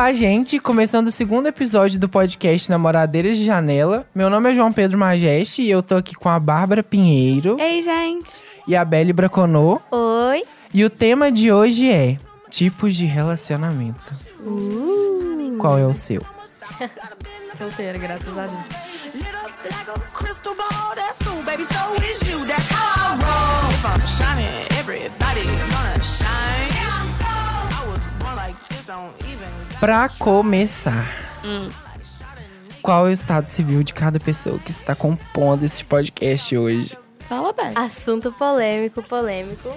Olá, gente! Começando o segundo episódio do podcast Namoradeiras de Janela. Meu nome é João Pedro Majeste e eu tô aqui com a Bárbara Pinheiro Ei, gente! e a Belle Braconô. Oi. E o tema de hoje é tipos de relacionamento. Qual é o seu? Solteira, graças a Deus. Lit Pra começar, qual é o estado civil de cada pessoa que está compondo esse podcast hoje? Fala bem. Assunto polêmico, polêmico.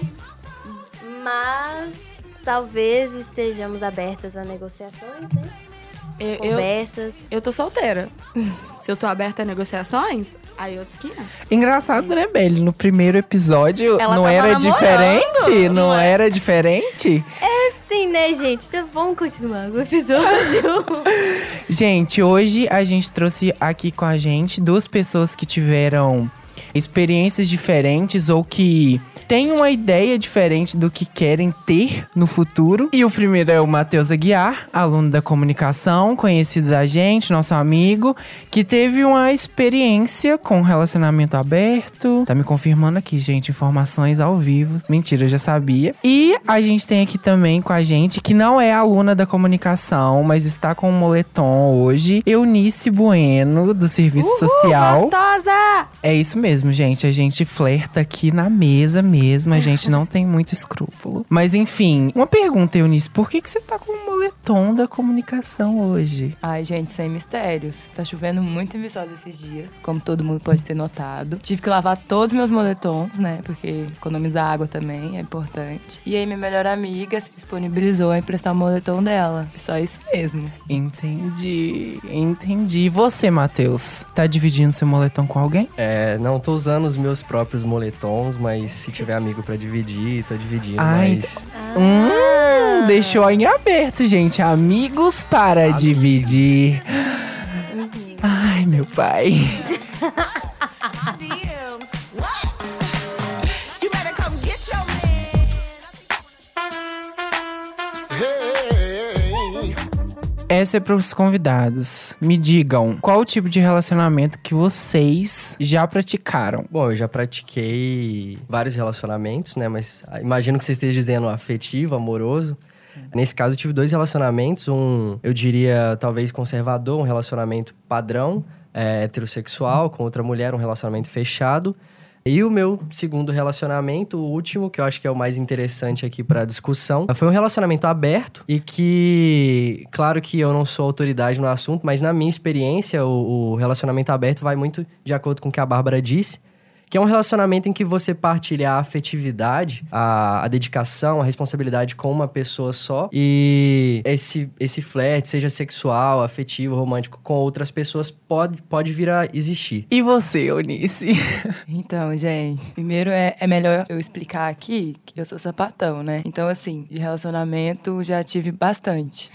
Mas talvez estejamos abertas a negociações, né? Eu, eu, Conversas. eu tô solteira. Se eu tô aberta a negociações, aí outros 500. Engraçado, né, Belle? No primeiro episódio Ela não era namorando, diferente? Não, não é? era diferente? Sim, né, gente? Então, vamos continuar com o episódio. Gente, hoje a gente trouxe aqui com a gente duas pessoas que tiveram experiências diferentes ou que têm uma ideia diferente do que querem ter no futuro. E o primeiro é o Matheus Aguiar, aluno da comunicação, conhecido da gente, nosso amigo, que teve uma experiência com relacionamento aberto. Tá me confirmando aqui, gente, informações ao vivo. Mentira, eu já sabia. E a gente tem aqui também com a gente, que não é aluna da comunicação, mas está com o moletom hoje, Eunice Bueno, do Serviço Social. Gostosa! É isso mesmo, gente. A gente flerta aqui na mesa mesmo. A gente não tem muito escrúpulo. Mas enfim, uma pergunta, Eunice. Por que, que você tá com o moletom da comunicação hoje? Ai, gente, sem mistérios. Tá chovendo muito em Viçosa esses dias, como todo mundo pode ter notado. Tive que lavar todos os meus moletons, né? Porque economizar água também é importante. E aí, minha melhor amiga se disponibilizou a emprestar o moletom dela. Só isso mesmo. Entendi. Entendi. E você, Matheus? Tá dividindo seu moletom com alguém? É, não tô usando os meus próprios moletons, mas se tiver amigo pra dividir, tô dividindo, Ai, mas Hum, deixou em aberto, gente. Amigos para dividir. Ai, meu pai. Essa é para os convidados. Me digam, qual o tipo de relacionamento que vocês já praticaram? bom, eu já pratiquei vários relacionamentos, né, mas imagino que você esteja dizendo afetivo, amoroso. Nesse caso, eu tive dois relacionamentos, um, eu diria, talvez conservador, um relacionamento padrão, é, heterossexual, com outra mulher, um relacionamento fechado. E o meu segundo relacionamento, o último, que eu acho que é o mais interessante aqui para discussão, foi um relacionamento aberto e que, claro que eu não sou autoridade no assunto, mas na minha experiência, o, o relacionamento aberto vai muito de acordo com o que a Bárbara disse. Que é um relacionamento em que você partilha a afetividade, a, a dedicação, a responsabilidade com uma pessoa só. E esse, esse flerte, seja sexual, afetivo, romântico, com outras pessoas, pode, pode vir a existir. E você, Eunice? Então, gente, primeiro é, é melhor eu explicar aqui que eu sou sapatão, né? Então, assim, de relacionamento já tive bastante.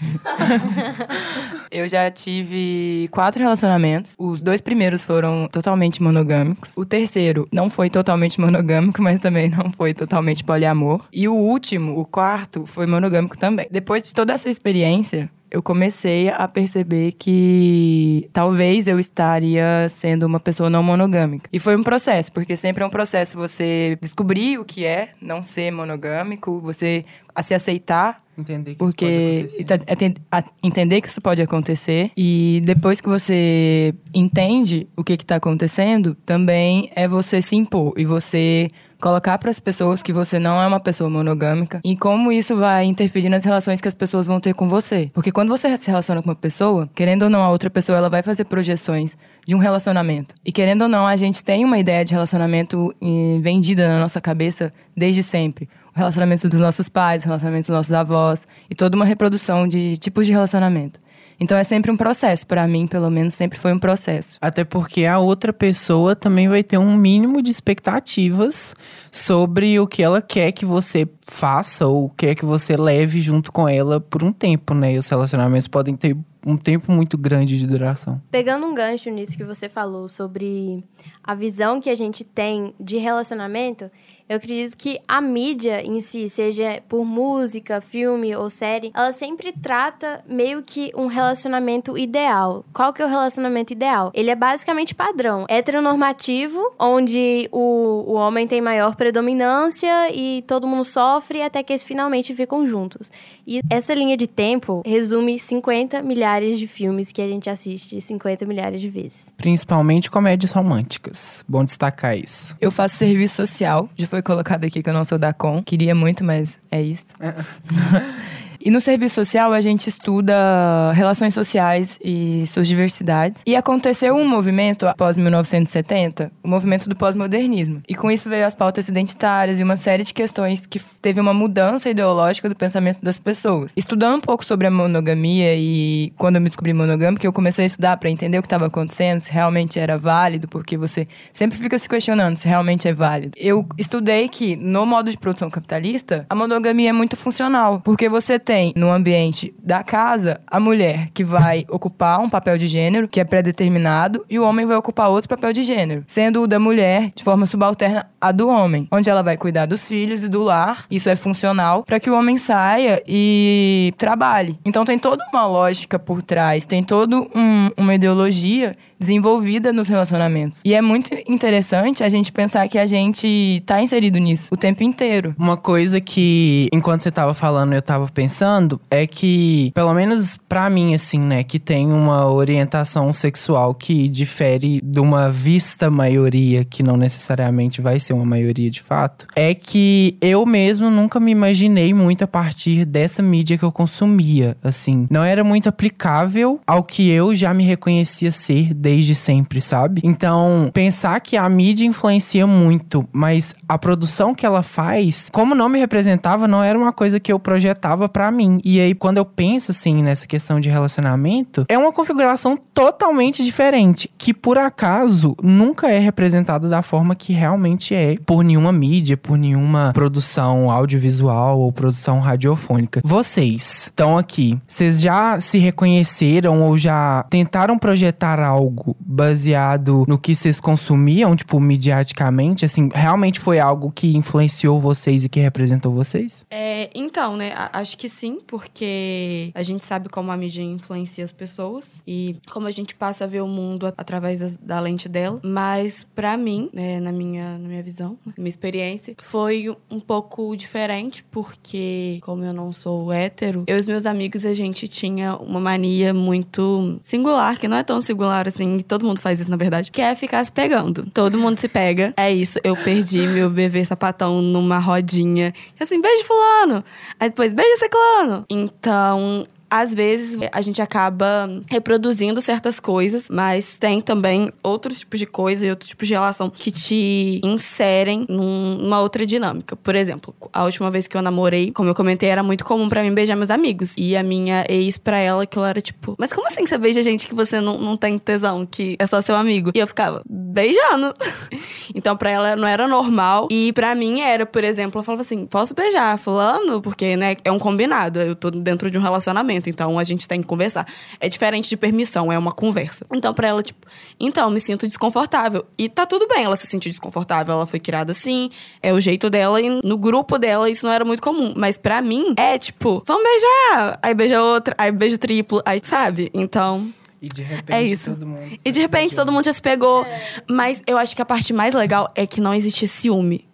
eu já tive quatro relacionamentos. Os dois primeiros foram totalmente monogâmicos. O terceiro não foi totalmente monogâmico, mas também não foi totalmente poliamor. E o último, o quarto, foi monogâmico também. Depois de toda essa experiência, eu comecei a perceber que talvez eu estaria sendo uma pessoa não monogâmica. E foi um processo, porque sempre é um processo você descobrir o que é não ser monogâmico, você a se aceitar Entender que porque isso pode acontecer. entender que isso pode acontecer e depois que você entende o que está acontecendo, também é você se impor e você colocar para as pessoas que você não é uma pessoa monogâmica e como isso vai interferir nas relações que as pessoas vão ter com você. Porque quando você se relaciona com uma pessoa, querendo ou não, a outra pessoa ela vai fazer projeções de um relacionamento. E querendo ou não, a gente tem uma ideia de relacionamento eh, vendida na nossa cabeça desde sempre o relacionamento dos nossos pais, o relacionamento dos nossos avós e toda uma reprodução de tipos de relacionamento. Então é sempre um processo, para mim, pelo menos, sempre foi um processo. Até porque a outra pessoa também vai ter um mínimo de expectativas sobre o que ela quer que você faça ou quer que você leve junto com ela por um tempo, né? E os relacionamentos podem ter um tempo muito grande de duração. Pegando um gancho nisso que você falou sobre a visão que a gente tem de relacionamento, Eu acredito que a mídia em si, seja por música, filme ou série, ela sempre trata meio que um relacionamento ideal. Qual que é o relacionamento ideal? Ele é basicamente padrão, heteronormativo, onde o, o homem tem maior predominância e todo mundo sofre até que eles finalmente ficam juntos. E essa linha de tempo resume 50 milhares de filmes que a gente assiste 50 milhares de vezes. Principalmente comédias românticas. Bom destacar isso. Eu faço serviço social, já foi colocado aqui que eu não sou da Com. Queria muito, mas é isso. E no serviço social a gente estuda relações sociais e suas diversidades. E aconteceu um movimento após 1970, o movimento do pós-modernismo. E com isso veio as pautas identitárias e uma série de questões que teve uma mudança ideológica do pensamento das pessoas. Estudando um pouco sobre a monogamia e quando eu me descobri monogâmica, eu comecei a estudar para entender o que estava acontecendo, se realmente era válido, porque você sempre fica se questionando se realmente é válido. Eu estudei que no modo de produção capitalista, a monogamia é muito funcional, porque você tem no ambiente da casa a mulher que vai ocupar um papel de gênero que é pré-determinado e o homem vai ocupar outro papel de gênero, sendo o da mulher de forma subalterna a do homem, onde ela vai cuidar dos filhos e do lar. Isso é funcional para que o homem saia e trabalhe. Então tem toda uma lógica por trás, tem toda um, uma ideologia desenvolvida nos relacionamentos. E é muito interessante a gente pensar que a gente tá inserido nisso o tempo inteiro. Uma coisa que, enquanto você tava falando, eu tava pensando, é que, pelo menos pra mim, assim, né, que tem uma orientação sexual que difere de uma vista maioria, que não necessariamente vai ser uma maioria de fato, é que eu mesmo nunca me imaginei muito a partir dessa mídia que eu consumia, assim. Não era muito aplicável ao que eu já me reconhecia ser desde sempre, sabe? Então, pensar que a mídia influencia muito, mas a produção que ela faz, como não me representava, não era uma coisa que eu projetava pra mim. E aí, quando eu penso, assim, nessa questão de relacionamento, é uma configuração totalmente diferente, que por acaso nunca é representada da forma que realmente é por nenhuma mídia, por nenhuma produção audiovisual ou produção radiofônica. Vocês estão aqui, vocês já se reconheceram ou já tentaram projetar algo baseado no que vocês consumiam, tipo, midiaticamente? Assim, realmente foi algo que influenciou vocês e que representou vocês? É, então, né, acho que sim, porque a gente sabe como a mídia influencia as pessoas e como a gente passa a ver o mundo através da, lente dela. Mas, pra mim, né, na, minha, na minha visão, na minha experiência, foi um pouco diferente, porque, como eu não sou hétero, eu e os meus amigos, a gente tinha uma mania muito singular, que não é tão singular assim, e todo mundo faz isso, na verdade, que é ficar se pegando. Todo mundo se pega. É isso, eu perdi meu bebê sapatão numa rodinha. E assim, beijo fulano. Aí depois, beijo ciclano. Então, às vezes a gente acaba reproduzindo certas coisas, mas tem também outros tipos de coisa e outros tipos de relação que te inserem num- numa outra dinâmica. Por exemplo, a última vez que eu namorei, como eu comentei, era muito comum pra mim beijar meus amigos. E a minha ex, pra ela, aquilo era tipo, mas como assim você beija gente que você não, não tem tesão, que é só seu amigo? E eu ficava beijando. então, pra ela não era normal. E pra mim era, por exemplo, eu falava assim: posso beijar fulano? Porque, né, é um combinado. Eu tô dentro de um relacionamento, então a gente tem que conversar. É diferente de permissão, é uma conversa. Então, pra ela, tipo, então, eu me sinto desconfortável. E tá tudo bem ela se sentir desconfortável. Ela foi criada assim, é o jeito dela. E no grupo dela isso não era muito comum. Mas pra mim, é tipo, vamos beijar! Aí beija outra, aí beijo triplo, aí, sabe? Então. E de repente É isso. todo mundo. E de repente todo mundo já se pegou. Mas eu acho que a parte mais legal é que não existia ciúme.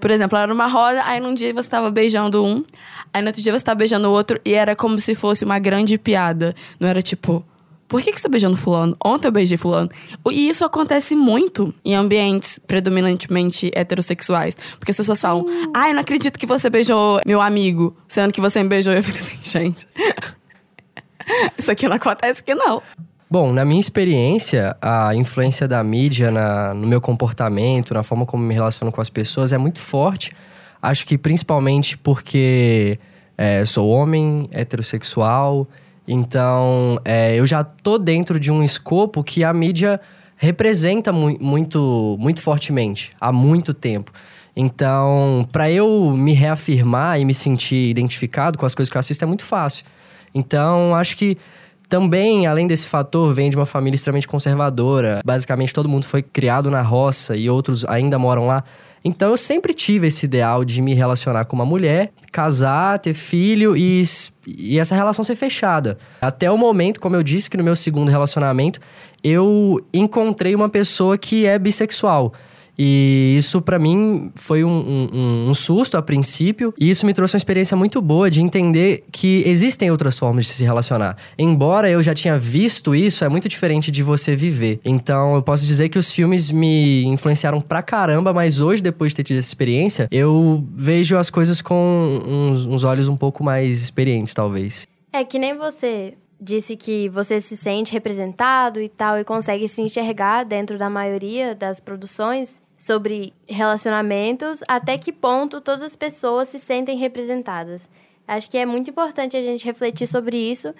Por exemplo, era numa roda, aí num dia você tava beijando um, aí no outro dia você tava beijando o outro, e era como se fosse uma grande piada. Não era tipo, por que, que você tá beijando fulano? Ontem eu beijei fulano. E isso acontece muito em ambientes predominantemente heterossexuais. Porque as pessoas falam, ai, não acredito que você beijou meu amigo, sendo que você me beijou. E eu fico assim, gente. Isso aqui não acontece que não. Bom, na minha experiência, a influência da mídia na- no meu comportamento, na forma como me relaciono com as pessoas é muito forte. Acho que principalmente porque é, sou homem, heterossexual, então é, eu já tô dentro de um escopo que a mídia representa mu- muito, muito fortemente, há muito tempo. Então, para eu me reafirmar e me sentir identificado com as coisas que eu assisto é muito fácil. Então, acho que também, além desse fator, vem de uma família extremamente conservadora. Basicamente, todo mundo foi criado na roça e outros ainda moram lá. Então eu sempre tive esse ideal de me relacionar com uma mulher, casar, ter filho e, e essa relação ser fechada. Até o momento, como eu disse, que no meu segundo relacionamento, eu encontrei uma pessoa que é bissexual. E isso para mim foi um, um, um, susto a princípio, e isso me trouxe uma experiência muito boa de entender que existem outras formas de se relacionar. Embora eu já tinha visto isso, é muito diferente de você viver. Então eu posso dizer que os filmes me influenciaram pra caramba, mas hoje, depois de ter tido essa experiência, eu vejo as coisas com uns, uns olhos um pouco mais experientes, talvez. É que nem você disse que você se sente representado e tal e consegue se enxergar dentro da maioria das produções sobre relacionamentos, até que ponto todas as pessoas se sentem representadas. Acho que é muito importante a gente refletir sobre isso,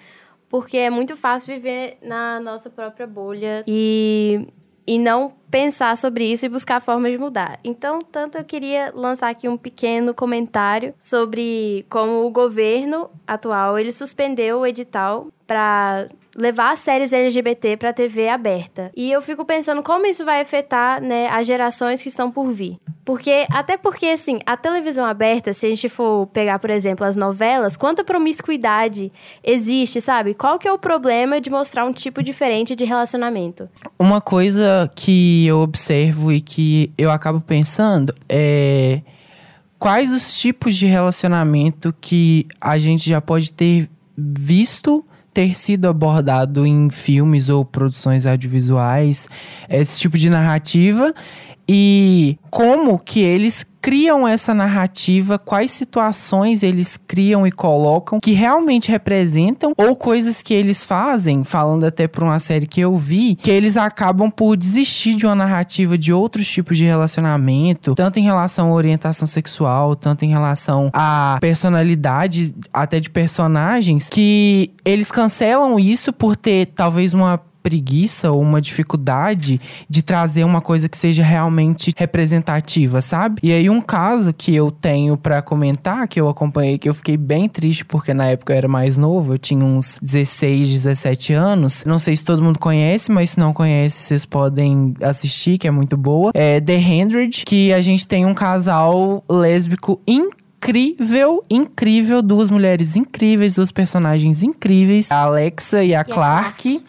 porque é muito fácil viver na nossa própria bolha e, e não pensar sobre isso e buscar formas de mudar. Então, tanto eu queria lançar aqui um pequeno comentário sobre como o governo atual ele suspendeu o edital para levar séries LGBT para TV aberta. E eu fico pensando como isso vai afetar, né, as gerações que estão por vir. Porque, até porque, assim, a televisão aberta, se a gente for pegar, por exemplo, as novelas, quanta promiscuidade existe, sabe? Qual que é o problema de mostrar um tipo diferente de relacionamento? Uma coisa que eu observo e que eu acabo pensando é quais os tipos de relacionamento que a gente já pode ter visto ter sido abordado em filmes ou produções audiovisuais, esse tipo de narrativa e como que eles criam essa narrativa, quais situações eles criam e colocam que realmente representam ou coisas que eles fazem, falando até por uma série que eu vi, que eles acabam por desistir de uma narrativa de outros tipos de relacionamento, tanto em relação à orientação sexual, tanto em relação à personalidade até de personagens, que eles cancelam isso por ter talvez uma preguiça ou uma dificuldade de trazer uma coisa que seja realmente representativa, sabe? E aí um caso que eu tenho para comentar, que eu acompanhei, que eu fiquei bem triste porque na época eu era mais novo, eu tinha uns 16, 17 anos. Não sei se todo mundo conhece, mas se não conhece, vocês podem assistir, que é muito boa. É The Hundred, que a gente tem um casal lésbico incrível incrível, incrível, duas mulheres incríveis, duas personagens incríveis, a Alexa e a, e Clark. a Clark.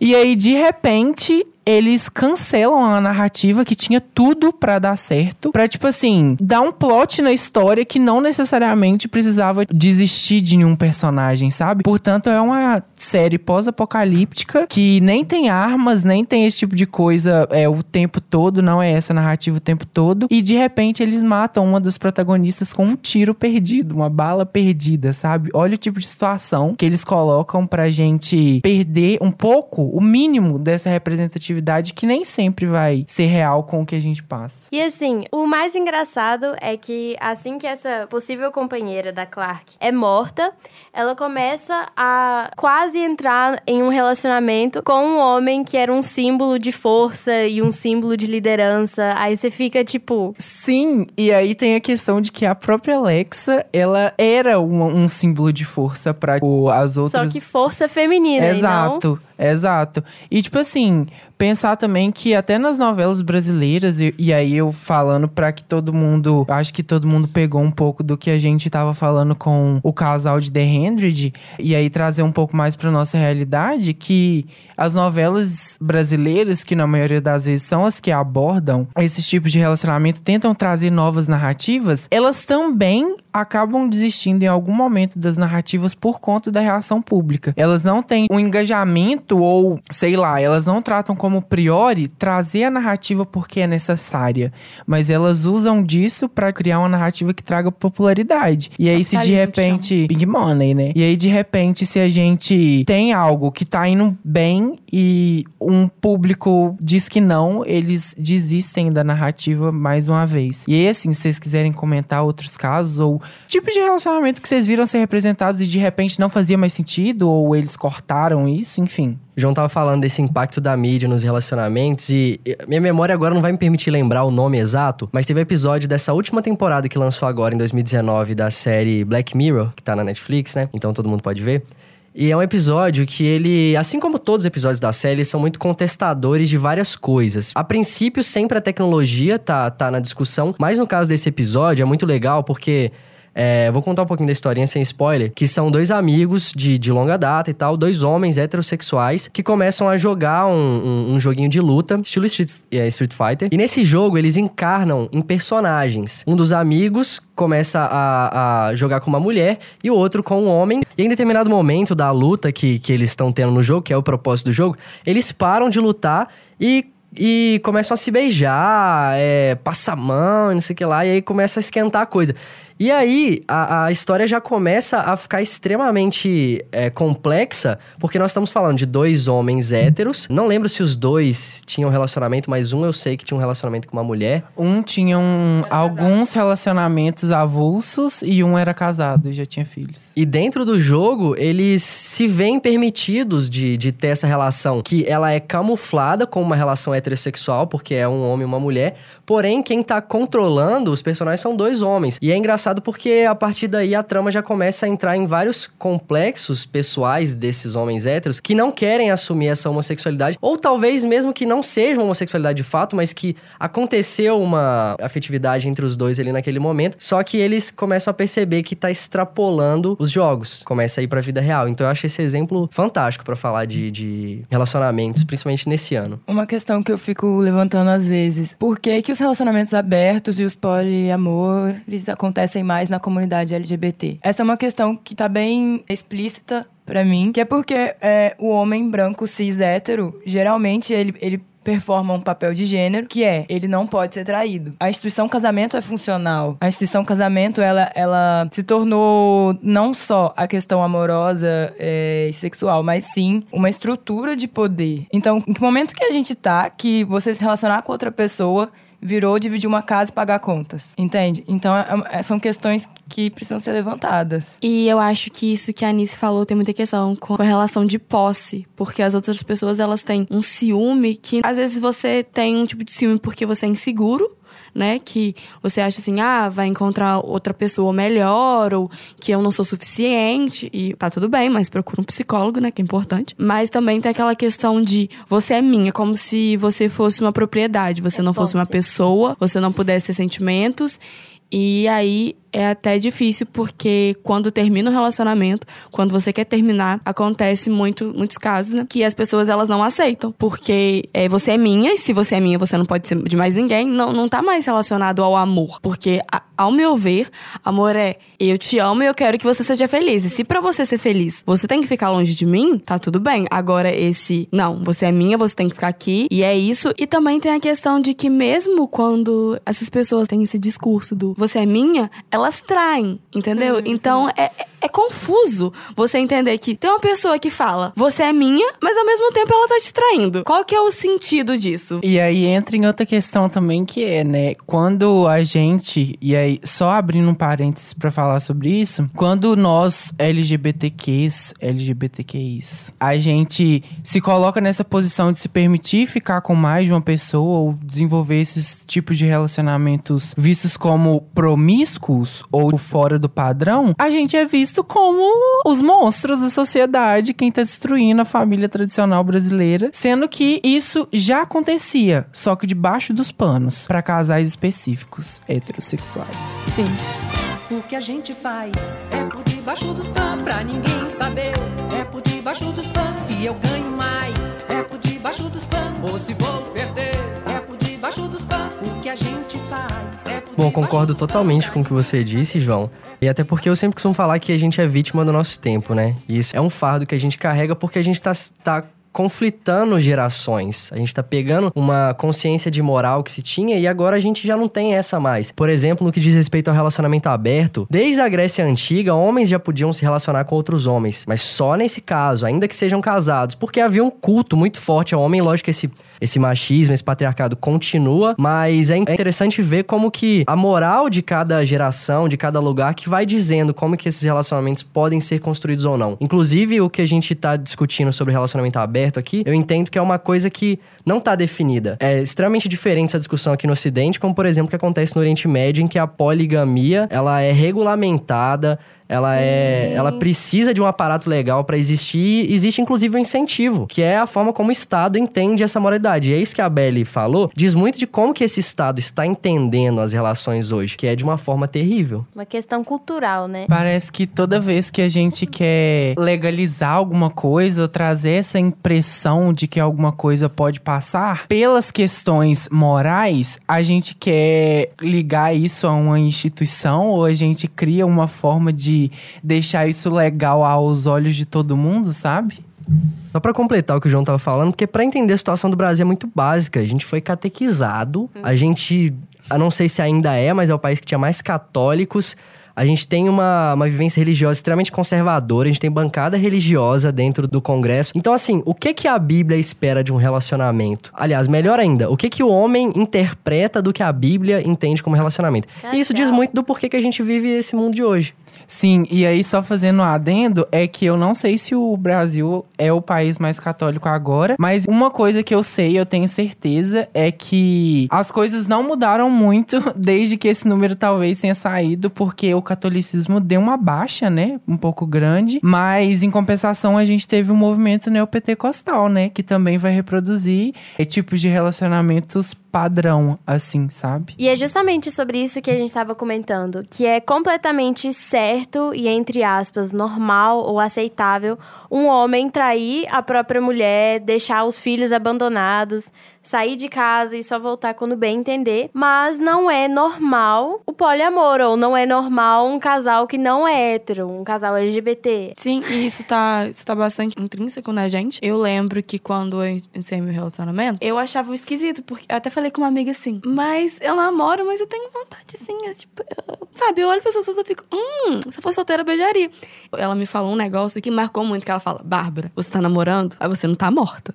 E aí, de repente, eles cancelam a narrativa que tinha tudo para dar certo, para tipo assim, dar um plot na história que não necessariamente precisava desistir de nenhum personagem, sabe? Portanto, é uma série pós-apocalíptica que nem tem armas, nem tem esse tipo de coisa é o tempo todo, não é essa narrativa o tempo todo, e de repente eles matam uma das protagonistas com um tiro perdido, uma bala perdida, sabe? Olha o tipo de situação que eles colocam pra gente perder um pouco, o mínimo dessa representatividade que nem sempre vai ser real com o que a gente passa. E assim, o mais engraçado é que assim que essa possível companheira da Clark é morta, ela começa a quase entrar em um relacionamento com um homem que era um símbolo de força e um símbolo de liderança. Aí você fica tipo. Sim, e aí tem a questão de que a própria Alexa, ela era um, um símbolo de força para as outras. Só que força feminina, Exato. Exato. E, tipo assim, pensar também que até nas novelas brasileiras, e, e, aí eu falando para que todo mundo. Acho que todo mundo pegou um pouco do que a gente tava falando com o casal de The Hundred, e aí trazer um pouco mais pra nossa realidade, que as novelas brasileiras, que na maioria das vezes são as que abordam esses tipos de relacionamento, tentam trazer novas narrativas, elas também acabam desistindo em algum momento das narrativas por conta da reação pública. Elas não têm um engajamento ou, sei lá, elas não tratam como priori trazer a narrativa porque é necessária, mas elas usam disso para criar uma narrativa que traga popularidade. E aí se de repente, big money, né? E aí de repente se a gente tem algo que tá indo bem e um público diz que não, eles desistem da narrativa mais uma vez. E aí assim, se vocês quiserem comentar outros casos ou tipos de relacionamento que vocês viram ser representados e de repente não fazia mais sentido, ou eles cortaram isso, enfim. O João tava falando desse impacto da mídia nos relacionamentos e minha memória agora não vai me permitir lembrar o nome exato, mas teve um episódio dessa última temporada que lançou agora em 2019 da série Black Mirror, que tá na Netflix, né? Então todo mundo pode ver E é um episódio que ele, assim como todos os episódios da série, são muito contestadores de várias coisas. A princípio, sempre a tecnologia tá, tá na discussão, mas no caso desse episódio é muito legal porque é, vou contar um pouquinho da historinha sem spoiler, que são dois amigos de, de longa data e tal, dois homens heterossexuais que começam a jogar um, um, um joguinho de luta, estilo Street, é, Street Fighter. E nesse jogo eles encarnam em personagens. Um dos amigos começa a, a jogar com uma mulher e o outro com um homem. E em determinado momento da luta que, que eles estão tendo no jogo, que é o propósito do jogo, eles param de lutar e e começam a se beijar, é, passa a mão, não sei o que lá, e aí começa a esquentar a coisa. E aí, a, a história já começa a ficar extremamente é, complexa, porque nós estamos falando de dois homens héteros. Não lembro se os dois tinham relacionamento, mas um eu sei que tinha um relacionamento com uma mulher. Um tinha um, alguns relacionamentos avulsos e um era casado e já tinha filhos. E dentro do jogo, eles se veem permitidos de, de ter essa relação, que ela é camuflada como uma relação heterossexual, porque é um homem e uma mulher. Porém, quem tá controlando os personagens são dois homens. E é engraçado porque a partir daí a trama já começa a entrar em vários complexos pessoais desses homens héteros que não querem assumir essa homossexualidade, ou talvez mesmo que não seja uma homossexualidade de fato, mas que aconteceu uma afetividade entre os dois ali naquele momento, só que eles começam a perceber que tá extrapolando os jogos, começa a ir pra vida real. Então eu acho esse exemplo fantástico para falar de, de relacionamentos, principalmente nesse ano. Uma questão que eu fico levantando às vezes: por que, que os relacionamentos abertos e os poliamores acontecem mais na comunidade LGBT? Essa é uma questão que tá bem explícita pra mim, que é porque é, o homem branco cis hétero, geralmente ele, ele performa um papel de gênero, que é ele não pode ser traído. A instituição casamento é funcional. A instituição casamento ela, ela se tornou não só a questão amorosa é, e sexual, mas sim uma estrutura de poder. Então, em que momento que a gente tá que você se relacionar com outra pessoa virou dividir uma casa e pagar contas. Entende? Então, é- é- são questões que precisam ser levantadas. E eu acho que isso que a Anice falou tem muita questão com a relação de posse. Porque as outras pessoas, elas têm um ciúme que... Às vezes você tem um tipo de ciúme porque você é inseguro. Né? Que você acha assim, ah, vai encontrar outra pessoa melhor, ou que eu não sou suficiente. E tá tudo bem, mas procura um psicólogo, né? Que é importante. Mas também tem aquela questão de você é minha, como se você fosse uma propriedade. Você não fosse uma pessoa, você não pudesse ter sentimentos. E aí é até difícil porque quando termina o relacionamento, quando você quer terminar, acontece muito, muitos casos, né? Que as pessoas elas não aceitam. Porque é, você é minha, e se você é minha, você não pode ser de mais ninguém. Não, não tá mais relacionado ao amor. Porque, a- ao meu ver, amor é eu te amo e eu quero que você seja feliz. E se pra você ser feliz, você tem que ficar longe de mim, tá tudo bem. Agora, esse, não, você é minha, você tem que ficar aqui. E é isso. E também tem a questão de que mesmo quando essas pessoas têm esse discurso do você é minha, elas traem, entendeu? Então é, é- confuso você entender que tem uma pessoa que fala você é minha, mas ao mesmo tempo ela tá te traindo. Qual que é o sentido disso? E aí entra em outra questão também que é, né? Quando a gente, e aí só abrindo um parênteses pra falar sobre isso, quando nós LGBTQs, LGBTQIs, a gente se coloca nessa posição de se permitir ficar com mais de uma pessoa ou desenvolver esses tipos de relacionamentos vistos como promíscuos ou fora do padrão, a gente é visto como os monstros da sociedade, quem tá destruindo a família tradicional brasileira, sendo que isso já acontecia, só que debaixo dos panos, pra casais específicos heterossexuais. Sim. O que a gente faz é por debaixo dos panos pra ninguém saber. É por debaixo dos panos. Se eu ganho mais, é por debaixo dos panos. Ou se vou perder, é por debaixo dos que a gente faz é Bom, concordo totalmente com o que você disse, João. E até porque eu sempre costumo falar que a gente é vítima do nosso tempo, né? E isso é um fardo que a gente carrega porque a gente tá, tá conflitando gerações. A gente tá pegando uma consciência de moral que se tinha e agora a gente já não tem essa mais. Por exemplo, no que diz respeito ao relacionamento aberto, desde a Grécia Antiga, homens já podiam se relacionar com outros homens, mas só nesse caso, ainda que sejam casados, porque havia um culto muito forte ao homem, lógico que esse esse machismo, esse patriarcado continua, mas é interessante ver como que a moral de cada geração, de cada lugar, que vai dizendo como que esses relacionamentos podem ser construídos ou não. Inclusive, o que a gente tá discutindo sobre relacionamento aberto aqui, eu entendo que é uma coisa que não tá definida. É extremamente diferente essa discussão aqui no Ocidente, como por exemplo o que acontece no Oriente Médio, em que a poligamia, ela é regulamentada, Ela é, ela precisa de um aparato legal para existir. Existe inclusive um incentivo, que é a forma como o Estado entende essa moralidade. E é isso que a Belly falou, diz muito de como que esse Estado está entendendo as relações hoje, que é de uma forma terrível. Uma questão cultural, né? Parece que toda vez que a gente quer legalizar alguma coisa ou trazer essa impressão de que alguma coisa pode passar pelas questões morais, a gente quer ligar isso a uma instituição ou a gente cria uma forma de deixar isso legal aos olhos de todo mundo, sabe? Só pra completar o que o João tava falando, porque pra entender a situação do Brasil é muito básica. A gente foi catequizado, a gente, eu não sei se ainda é, mas é o país que tinha mais católicos. A gente tem uma, uma vivência religiosa extremamente conservadora, a gente tem bancada religiosa dentro do Congresso. Então, assim, o que que a Bíblia espera de um relacionamento? Aliás, melhor ainda, o que que o homem interpreta do que a Bíblia entende como relacionamento? E isso diz muito do porquê que a gente vive esse mundo de hoje. Sim, e aí só fazendo um adendo, é que eu não sei se o Brasil é o país mais católico agora, mas uma coisa que eu sei, eu tenho certeza, é que as coisas não mudaram muito desde que esse número talvez tenha saído, porque o catolicismo deu uma baixa, né? Um pouco grande, mas em compensação a gente teve um movimento neopentecostal, né? Que também vai reproduzir é, tipos de relacionamentos padrão, assim, sabe? E é justamente sobre isso que a gente estava comentando, que é completamente certo e, entre aspas, normal ou aceitável um homem trair a própria mulher, deixar os filhos abandonados, sair de casa e só voltar quando bem entender. Mas não é normal o poliamor, ou não é normal um casal que não é hétero, um casal LGBT. Sim, e isso tá, isso tá bastante intrínseco na gente. Eu lembro que quando eu iniciei meu relacionamento, eu achava esquisito, porque eu até falei com uma amiga assim, mas eu namoro, mas eu tenho vontade sim. é tipo, eu- sabe, eu olho pra pessoas e eu fico, hum, se eu fosse solteira, eu beijaria. Ela me falou um negócio que marcou muito, que ela fala, Bárbara, você tá namorando, aí você não tá morta.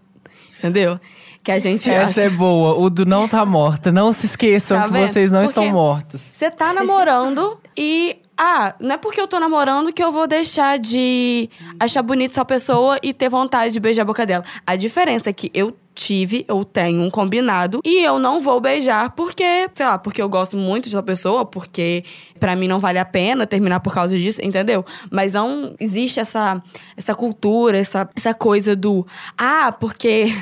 Entendeu? Que a gente Essa acha... é boa. O do não tá morta. Não se esqueçam Tá que vendo? vocês não Porque- estão mortos. Você tá namorando e. Ah, não é porque eu tô namorando que eu vou deixar de achar bonita essa pessoa e ter vontade de beijar a boca dela. A diferença é que eu tive, eu tenho um combinado e eu não vou beijar porque, sei lá, porque eu gosto muito dessa pessoa, porque pra mim não vale a pena terminar por causa disso, entendeu? Mas não existe essa, essa cultura, essa, essa coisa do. Ah, porque.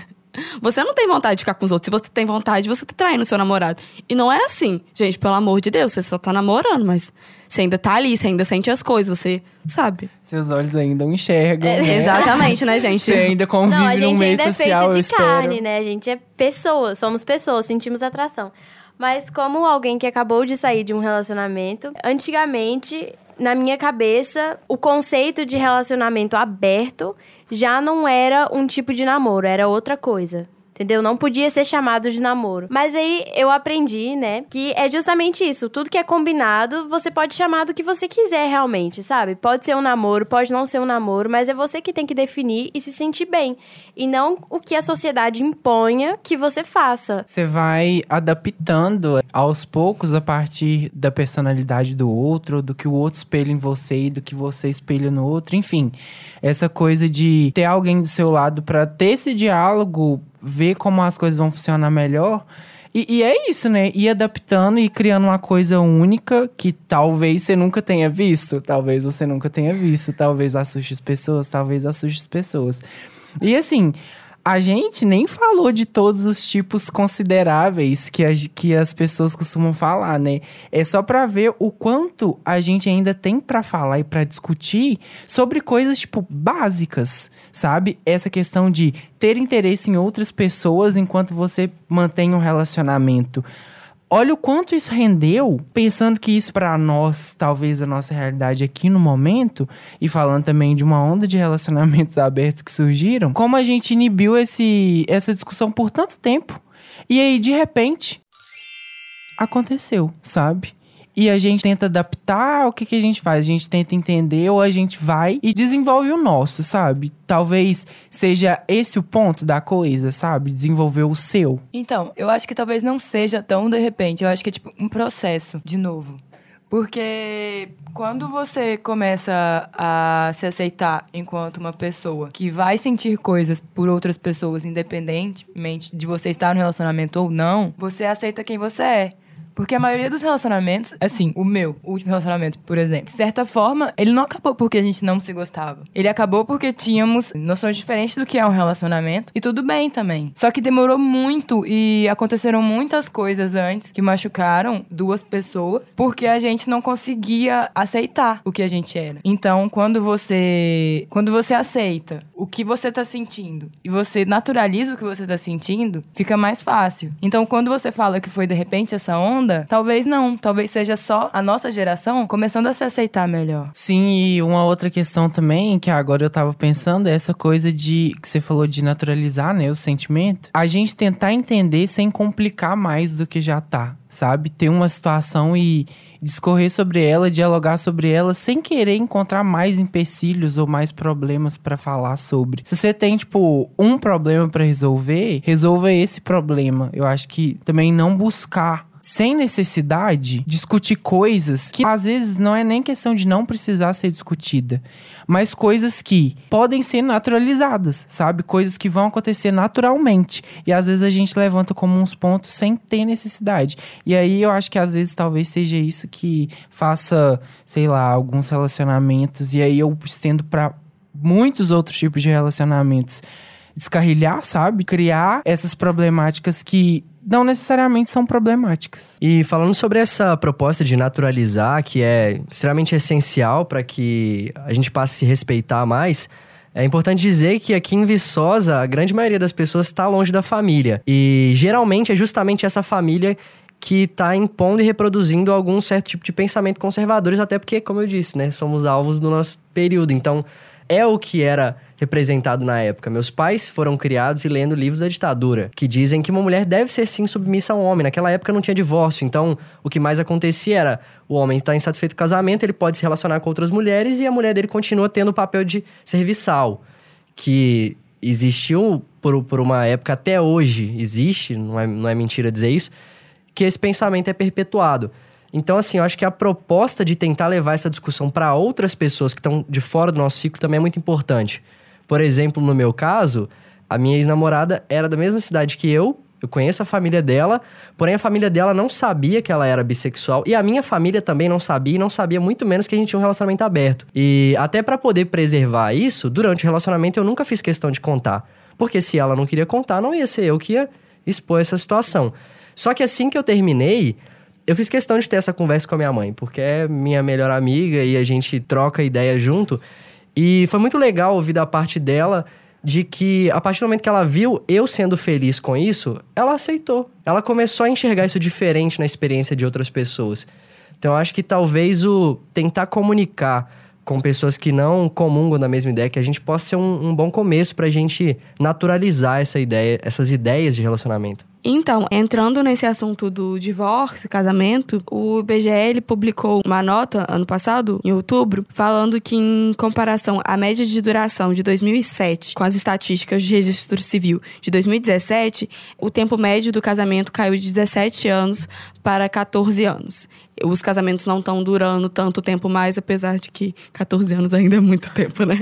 Você não tem vontade de ficar com os outros. Se você tem vontade, você tá traindo seu namorado. E não é assim. Gente, pelo amor de Deus, você só tá namorando, mas você ainda tá ali, você ainda sente as coisas, você sabe. Seus olhos ainda não enxergam, É, né? Exatamente, né, gente? Você ainda convive Não, a num gente meio ainda é social, feito eu de espero. carne, né? A gente é pessoas, somos pessoas, sentimos atração. Mas como alguém que acabou de sair de um relacionamento, antigamente, na minha cabeça, o conceito de relacionamento aberto já não era um tipo de namoro, era outra coisa. Entendeu? Não podia ser chamado de namoro. Mas aí eu aprendi, né? Que é justamente isso. Tudo que é combinado, você pode chamar do que você quiser realmente, sabe? Pode ser um namoro, pode não ser um namoro, mas é você que tem que definir e se sentir bem. E não o que a sociedade imponha que você faça. Você vai adaptando aos poucos a partir da personalidade do outro, do que o outro espelha em você e do que você espelha no outro. Enfim, essa coisa de ter alguém do seu lado pra ter esse diálogo, ver como as coisas vão funcionar melhor. E, e é isso, né? Ir adaptando e criando uma coisa única que talvez você nunca tenha visto. Talvez você nunca tenha visto. Talvez assuste as pessoas. Talvez assuste as pessoas. E assim, a gente nem falou de todos os tipos consideráveis que, as- que as pessoas costumam falar, né? É só pra ver o quanto a gente ainda tem pra falar e pra discutir sobre coisas, tipo, básicas, sabe? Essa questão de ter interesse em outras pessoas enquanto você mantém um relacionamento. Olha o quanto isso rendeu, pensando que isso pra nós, talvez a nossa realidade aqui no momento, e falando também de uma onda de relacionamentos abertos que surgiram, como a gente inibiu esse, essa discussão por tanto tempo. E aí, de repente, aconteceu, sabe? E a gente tenta adaptar, o que, que a gente faz? A gente tenta entender ou a gente vai e desenvolve o nosso, sabe? Talvez seja esse o ponto da coisa, sabe? Desenvolver o seu. Então, eu acho que talvez não seja tão de repente. Eu acho que é tipo um processo, de novo. Porque quando você começa a se aceitar enquanto uma pessoa que vai sentir coisas por outras pessoas, independentemente de você estar no relacionamento ou não, você aceita quem você é. Porque a maioria dos relacionamentos, assim, o meu, o último relacionamento, por exemplo, de certa forma, ele não acabou porque a gente não se gostava. Ele acabou porque tínhamos noções diferentes do que é um relacionamento. E tudo bem também. Só que demorou muito e aconteceram muitas coisas antes que machucaram duas pessoas porque a gente não conseguia aceitar o que a gente era. Então, quando você quando você aceita o que você tá sentindo e você naturaliza o que você tá sentindo, fica mais fácil. Então, quando você fala que foi de repente essa onda, talvez não, talvez seja só a nossa geração começando a se aceitar melhor. Sim, e uma outra questão também, que agora eu tava pensando, é essa coisa de que você falou de naturalizar, né, o sentimento. A gente tentar entender sem complicar mais do que já tá, sabe? Ter uma situação e discorrer sobre ela, dialogar sobre ela, sem querer encontrar mais empecilhos ou mais problemas pra falar sobre. Se você tem, tipo, um problema pra resolver, resolva esse problema. Eu acho que também não buscar sem necessidade, discutir coisas que às vezes não é nem questão de não precisar ser discutida, mas coisas que podem ser naturalizadas, sabe? Coisas que vão acontecer naturalmente. E às vezes a gente levanta como uns pontos sem ter necessidade. E aí eu acho que às vezes talvez seja isso que faça, sei lá, alguns relacionamentos e aí eu estendo para muitos outros tipos de relacionamentos descarrilhar, sabe? Criar essas problemáticas que não necessariamente são problemáticas. E falando sobre essa proposta de naturalizar, que é extremamente essencial para que a gente passe a se respeitar mais, é importante dizer que aqui em Viçosa, a grande maioria das pessoas está longe da família. E geralmente é justamente essa família que está impondo e reproduzindo algum certo tipo de pensamento conservadores, até porque, como eu disse, né, somos alvos do nosso período. Então, é o que era representado na época. Meus pais foram criados e lendo livros da ditadura, que dizem que uma mulher deve ser sim submissa a um homem. Naquela época não tinha divórcio, então o que mais acontecia era o homem está insatisfeito com o casamento, ele pode se relacionar com outras mulheres e a mulher dele continua tendo o papel de serviçal, que existiu por, por uma época até hoje, existe, não é, não é mentira dizer isso, que esse pensamento é perpetuado. Então, assim, eu acho que a proposta de tentar levar essa discussão para outras pessoas que estão de fora do nosso ciclo também é muito importante. Por exemplo, no meu caso, a minha ex-namorada era da mesma cidade que eu, eu conheço a família dela, porém a família dela não sabia que ela era bissexual e a minha família também não sabia e não sabia muito menos que a gente tinha um relacionamento aberto. E até para poder preservar isso, durante o relacionamento eu nunca fiz questão de contar, porque se ela não queria contar, não ia ser eu que ia expor essa situação. Só que assim que eu terminei, eu fiz questão de ter essa conversa com a minha mãe, porque é minha melhor amiga e a gente troca ideia junto. E foi muito legal ouvir da parte dela de que a partir do momento que ela viu eu sendo feliz com isso, ela aceitou. Ela começou a enxergar isso diferente na experiência de outras pessoas. Então acho que talvez o tentar comunicar com pessoas que não comungam da mesma ideia, que a gente possa ser um, um bom começo pra gente naturalizar essa ideia, essas ideias de relacionamento. Então, entrando nesse assunto do divórcio, casamento, o IBGE publicou uma nota ano passado, em outubro, falando que em comparação à média de duração de 2007 com as estatísticas de registro civil de 2017, o tempo médio do casamento caiu de 17 anos para 14 anos. Os casamentos não estão durando tanto tempo mais, apesar de que 14 anos ainda é muito tempo, né?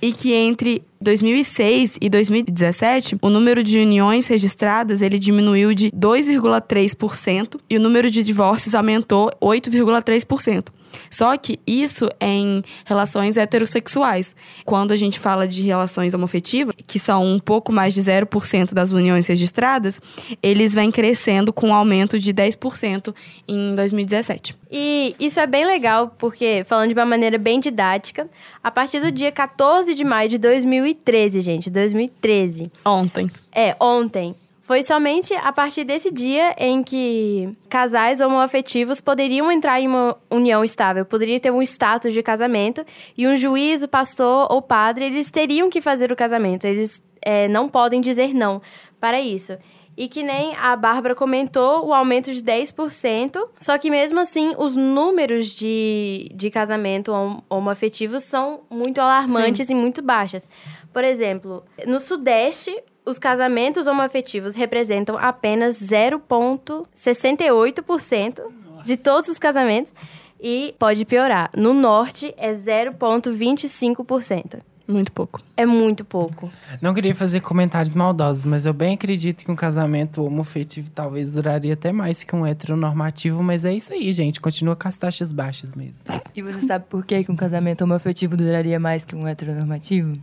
e que entre 2006 e 2017, o número de uniões registradas ele diminuiu de 2,3% e o número de divórcios aumentou 8,3%. Só que isso é em relações heterossexuais. Quando a gente fala de relações homoafetivas, que são um pouco mais de 0% das uniões registradas, eles vêm crescendo com um aumento de 10% em 2017. E isso é bem legal, porque, falando de uma maneira bem didática, a partir do dia 14 de maio de 2013, gente, 2013. Ontem. É, ontem. Foi somente a partir desse dia em que casais homoafetivos poderiam entrar em uma união estável, poderia ter um status de casamento e um juiz, o pastor ou padre, eles teriam que fazer o casamento. Eles é, não podem dizer não para isso. E que nem a Bárbara comentou, o aumento de 10%, só que mesmo assim os números de, de casamento hom- homoafetivos são muito alarmantes e muito baixas. Por exemplo, no Sudeste, os casamentos homoafetivos representam apenas 0,68% de todos os casamentos e pode piorar. No Norte é 0,25%. Muito pouco. É muito pouco. Não queria fazer comentários maldosos, mas eu bem acredito que um casamento homoafetivo talvez duraria até mais que um heteronormativo, mas é isso aí, gente. Continua com as taxas baixas mesmo. E você sabe por que que um casamento homoafetivo duraria mais que um heteronormativo?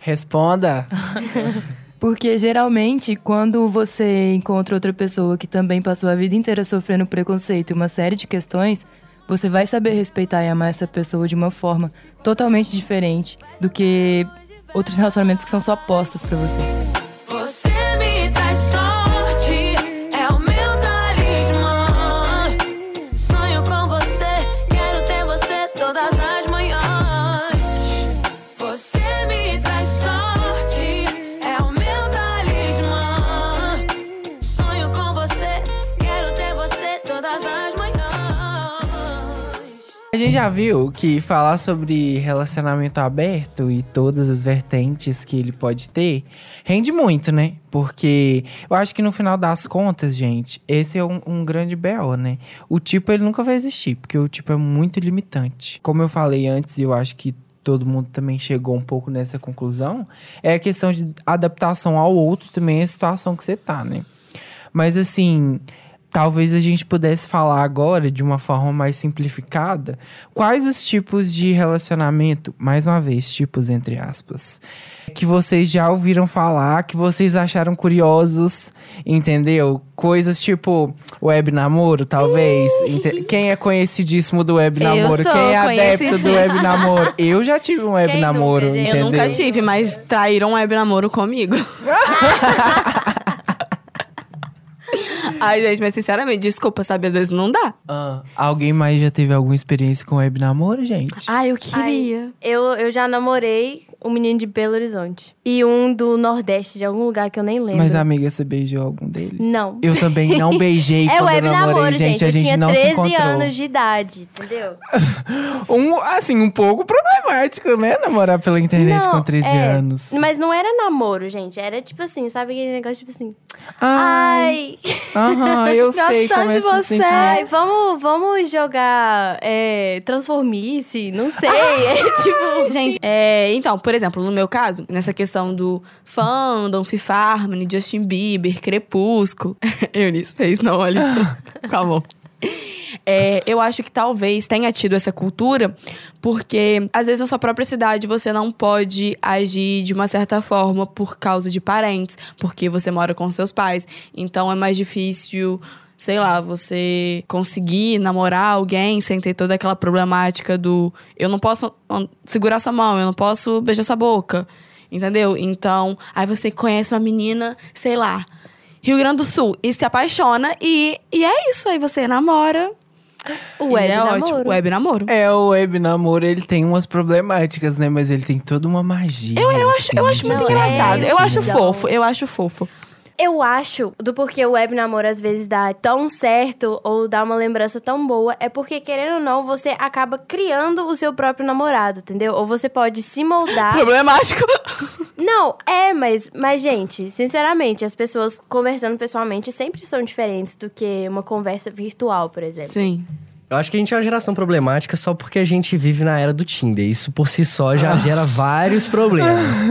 Responda. Porque geralmente, quando você encontra outra pessoa que também passou a vida inteira sofrendo preconceito e uma série de questões, você vai saber respeitar e amar essa pessoa de uma forma totalmente diferente do que outros relacionamentos que são só postos pra você. Gente já viu que falar sobre relacionamento aberto e todas as vertentes que ele pode ter rende muito, né? Porque eu acho que no final das contas, gente, esse é um, um grande BO, né? O tipo ele nunca vai existir, porque o tipo é muito limitante. Como eu falei antes, eu acho que todo mundo também chegou um pouco nessa conclusão, é a questão de adaptação ao outro também é a situação que você tá, né? Mas assim, talvez a gente pudesse falar agora de uma forma mais simplificada quais os tipos de relacionamento, mais uma vez, tipos entre aspas, que vocês já ouviram falar, que vocês acharam curiosos, entendeu? Coisas tipo web namoro, talvez. Quem é conhecidíssimo do web namoro? Quem é adepto do web namoro? Eu já tive um web Quem nunca, namoro, gente? entendeu? Eu nunca tive, mas traíram um web namoro comigo. Ai, gente, mas sinceramente, desculpa, sabe? Às vezes não dá. Ah, alguém mais já teve alguma experiência com web namoro, gente? Ai, eu queria. Eu, eu já namorei um menino de Belo Horizonte. E um do Nordeste, de algum lugar que eu nem lembro. Mas, amiga, você beijou algum deles? Não. Eu também não beijei É quando web eu namorei, namoro, gente. gente. A Eu gente tinha não se 13 encontrou. anos de idade, entendeu? Um, assim, um pouco problemático, né? Namorar pela internet Não, com 13 é, anos. Mas não era namoro, gente. Era tipo assim, sabe aquele negócio tipo assim. Ai, aham, eu sei Gostando como é de esse você. sentimento. ai, vamos, vamos jogar é, Transformice, não sei. É tipo. Gente, é, então, por exemplo, no meu caso, nessa questão do fandom, Fifth Harmony, Justin Bieber, Crepúsculo. Eunice fez, não, olha. Calma. É, eu acho que talvez tenha tido essa cultura, porque às vezes na sua própria cidade você não pode agir de uma certa forma por causa de parentes, porque você mora com seus pais. Então é mais difícil, sei lá, você conseguir namorar alguém sem ter toda aquela problemática do eu não posso segurar sua mão, eu não posso beijar sua boca. Entendeu? Então, aí você conhece uma menina, sei lá, Rio Grande do Sul, e se apaixona, e, e é isso. Aí você namora. O web é namoro. ótimo. Web namoro. É, o web namoro, ele tem umas problemáticas, né? Mas ele tem toda uma magia. Eu, eu, acho, assim, eu acho muito Não, é engraçado. eu acho fofo, eu acho fofo. Eu acho, do porquê o web namoro às vezes dá tão certo ou dá uma lembrança tão boa, é porque, querendo ou não, você acaba criando o seu próprio namorado, entendeu? Ou você pode se moldar. Problemático. Não, é, mas, mas, gente, sinceramente, as pessoas conversando pessoalmente sempre são diferentes do que uma conversa virtual, por exemplo. Sim. Eu acho que a gente é uma geração problemática só porque a gente vive na era do Tinder. Isso por si só já gera vários problemas.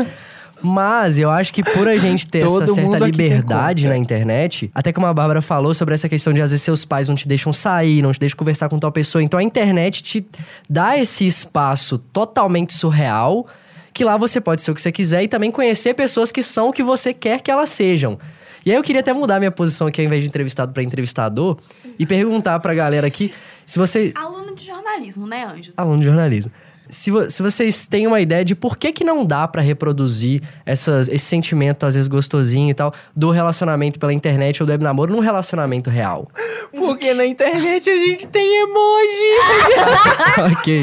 Mas eu acho que por a gente ter Todo essa certa liberdade na internet, até como a Bárbara falou sobre essa questão de às vezes seus pais não te deixam sair, não te deixam conversar com tal pessoa. Então a internet te dá esse espaço totalmente surreal, que lá você pode ser o que você quiser e também conhecer pessoas que são o que você quer que elas sejam. E aí eu queria até mudar minha posição aqui, ao invés de entrevistado para entrevistador, e perguntar pra galera aqui se você Aluno de jornalismo, né, Anjos? aluno de jornalismo. Se, vo- se vocês têm uma ideia de por que, que não dá pra reproduzir essas, esse sentimento, às vezes gostosinho e tal, do relacionamento pela internet ou do web namoro num relacionamento real. Porque na internet a gente tem emoji. ok.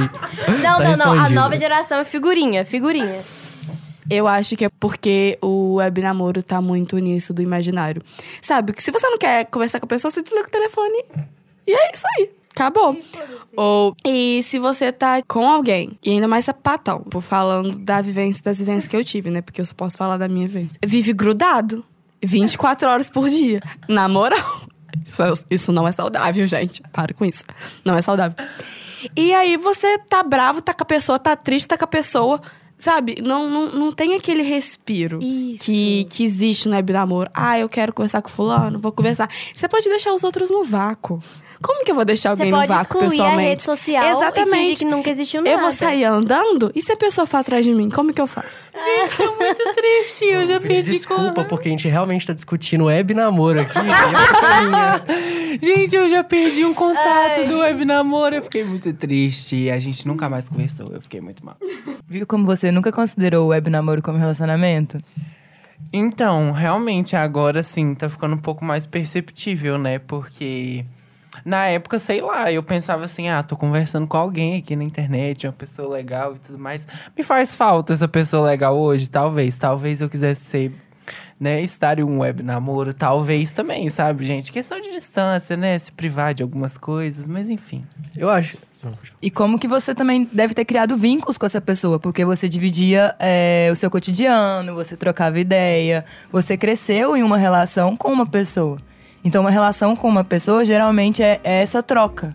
Não, Tá não, não. A nova geração é figurinha, figurinha. Eu acho que é porque o web namoro tá muito nisso do imaginário. Sabe, que se você não quer conversar com a pessoa, você desliga o telefone e é isso aí. Acabou. Ou, e se você tá com alguém, e ainda mais sapatão, por falando da vivência, das vivências que eu tive, né? Porque eu só posso falar da minha vivência. Vive grudado. 24 horas por dia. Na moral. Isso, é- isso não é saudável, gente. Para com isso. Não é saudável. E aí você tá bravo, tá com a pessoa, tá triste, tá com a pessoa. Sabe, não, não, não tem aquele respiro Isso. que, que existe no web namoro. Ah, eu quero conversar com fulano, vou conversar. Você pode deixar os outros no vácuo. Como que eu vou deixar alguém no pode vácuo excluir a pessoalmente? rede social Exatamente. que nunca existiu nada. Eu vou sair andando e se a pessoa for atrás de mim, como que eu faço? Muito triste, eu já Pedi desculpa, porque a gente realmente tá discutindo web namoro aqui. Gente, eu já perdi um contato do web namoro. Eu fiquei muito triste. E a gente nunca mais conversou. Eu fiquei muito mal. Viu como você nunca considerou o web namoro como relacionamento? Então, realmente, agora sim, tá ficando um pouco mais perceptível, né? Porque na época, sei lá, eu pensava assim, ah, tô conversando com alguém aqui na internet, uma pessoa legal e tudo mais. Me faz falta essa pessoa legal hoje, talvez. Talvez eu quisesse ser, né, estar em um web namoro, talvez também, sabe, gente? Questão de distância, né? Se privar de algumas coisas, mas enfim. Eu acho. E como que você também deve ter criado vínculos com essa pessoa, porque você dividia é, o seu cotidiano, você trocava ideia, você cresceu em uma relação com uma pessoa. Então, uma relação com uma pessoa geralmente é, é essa troca.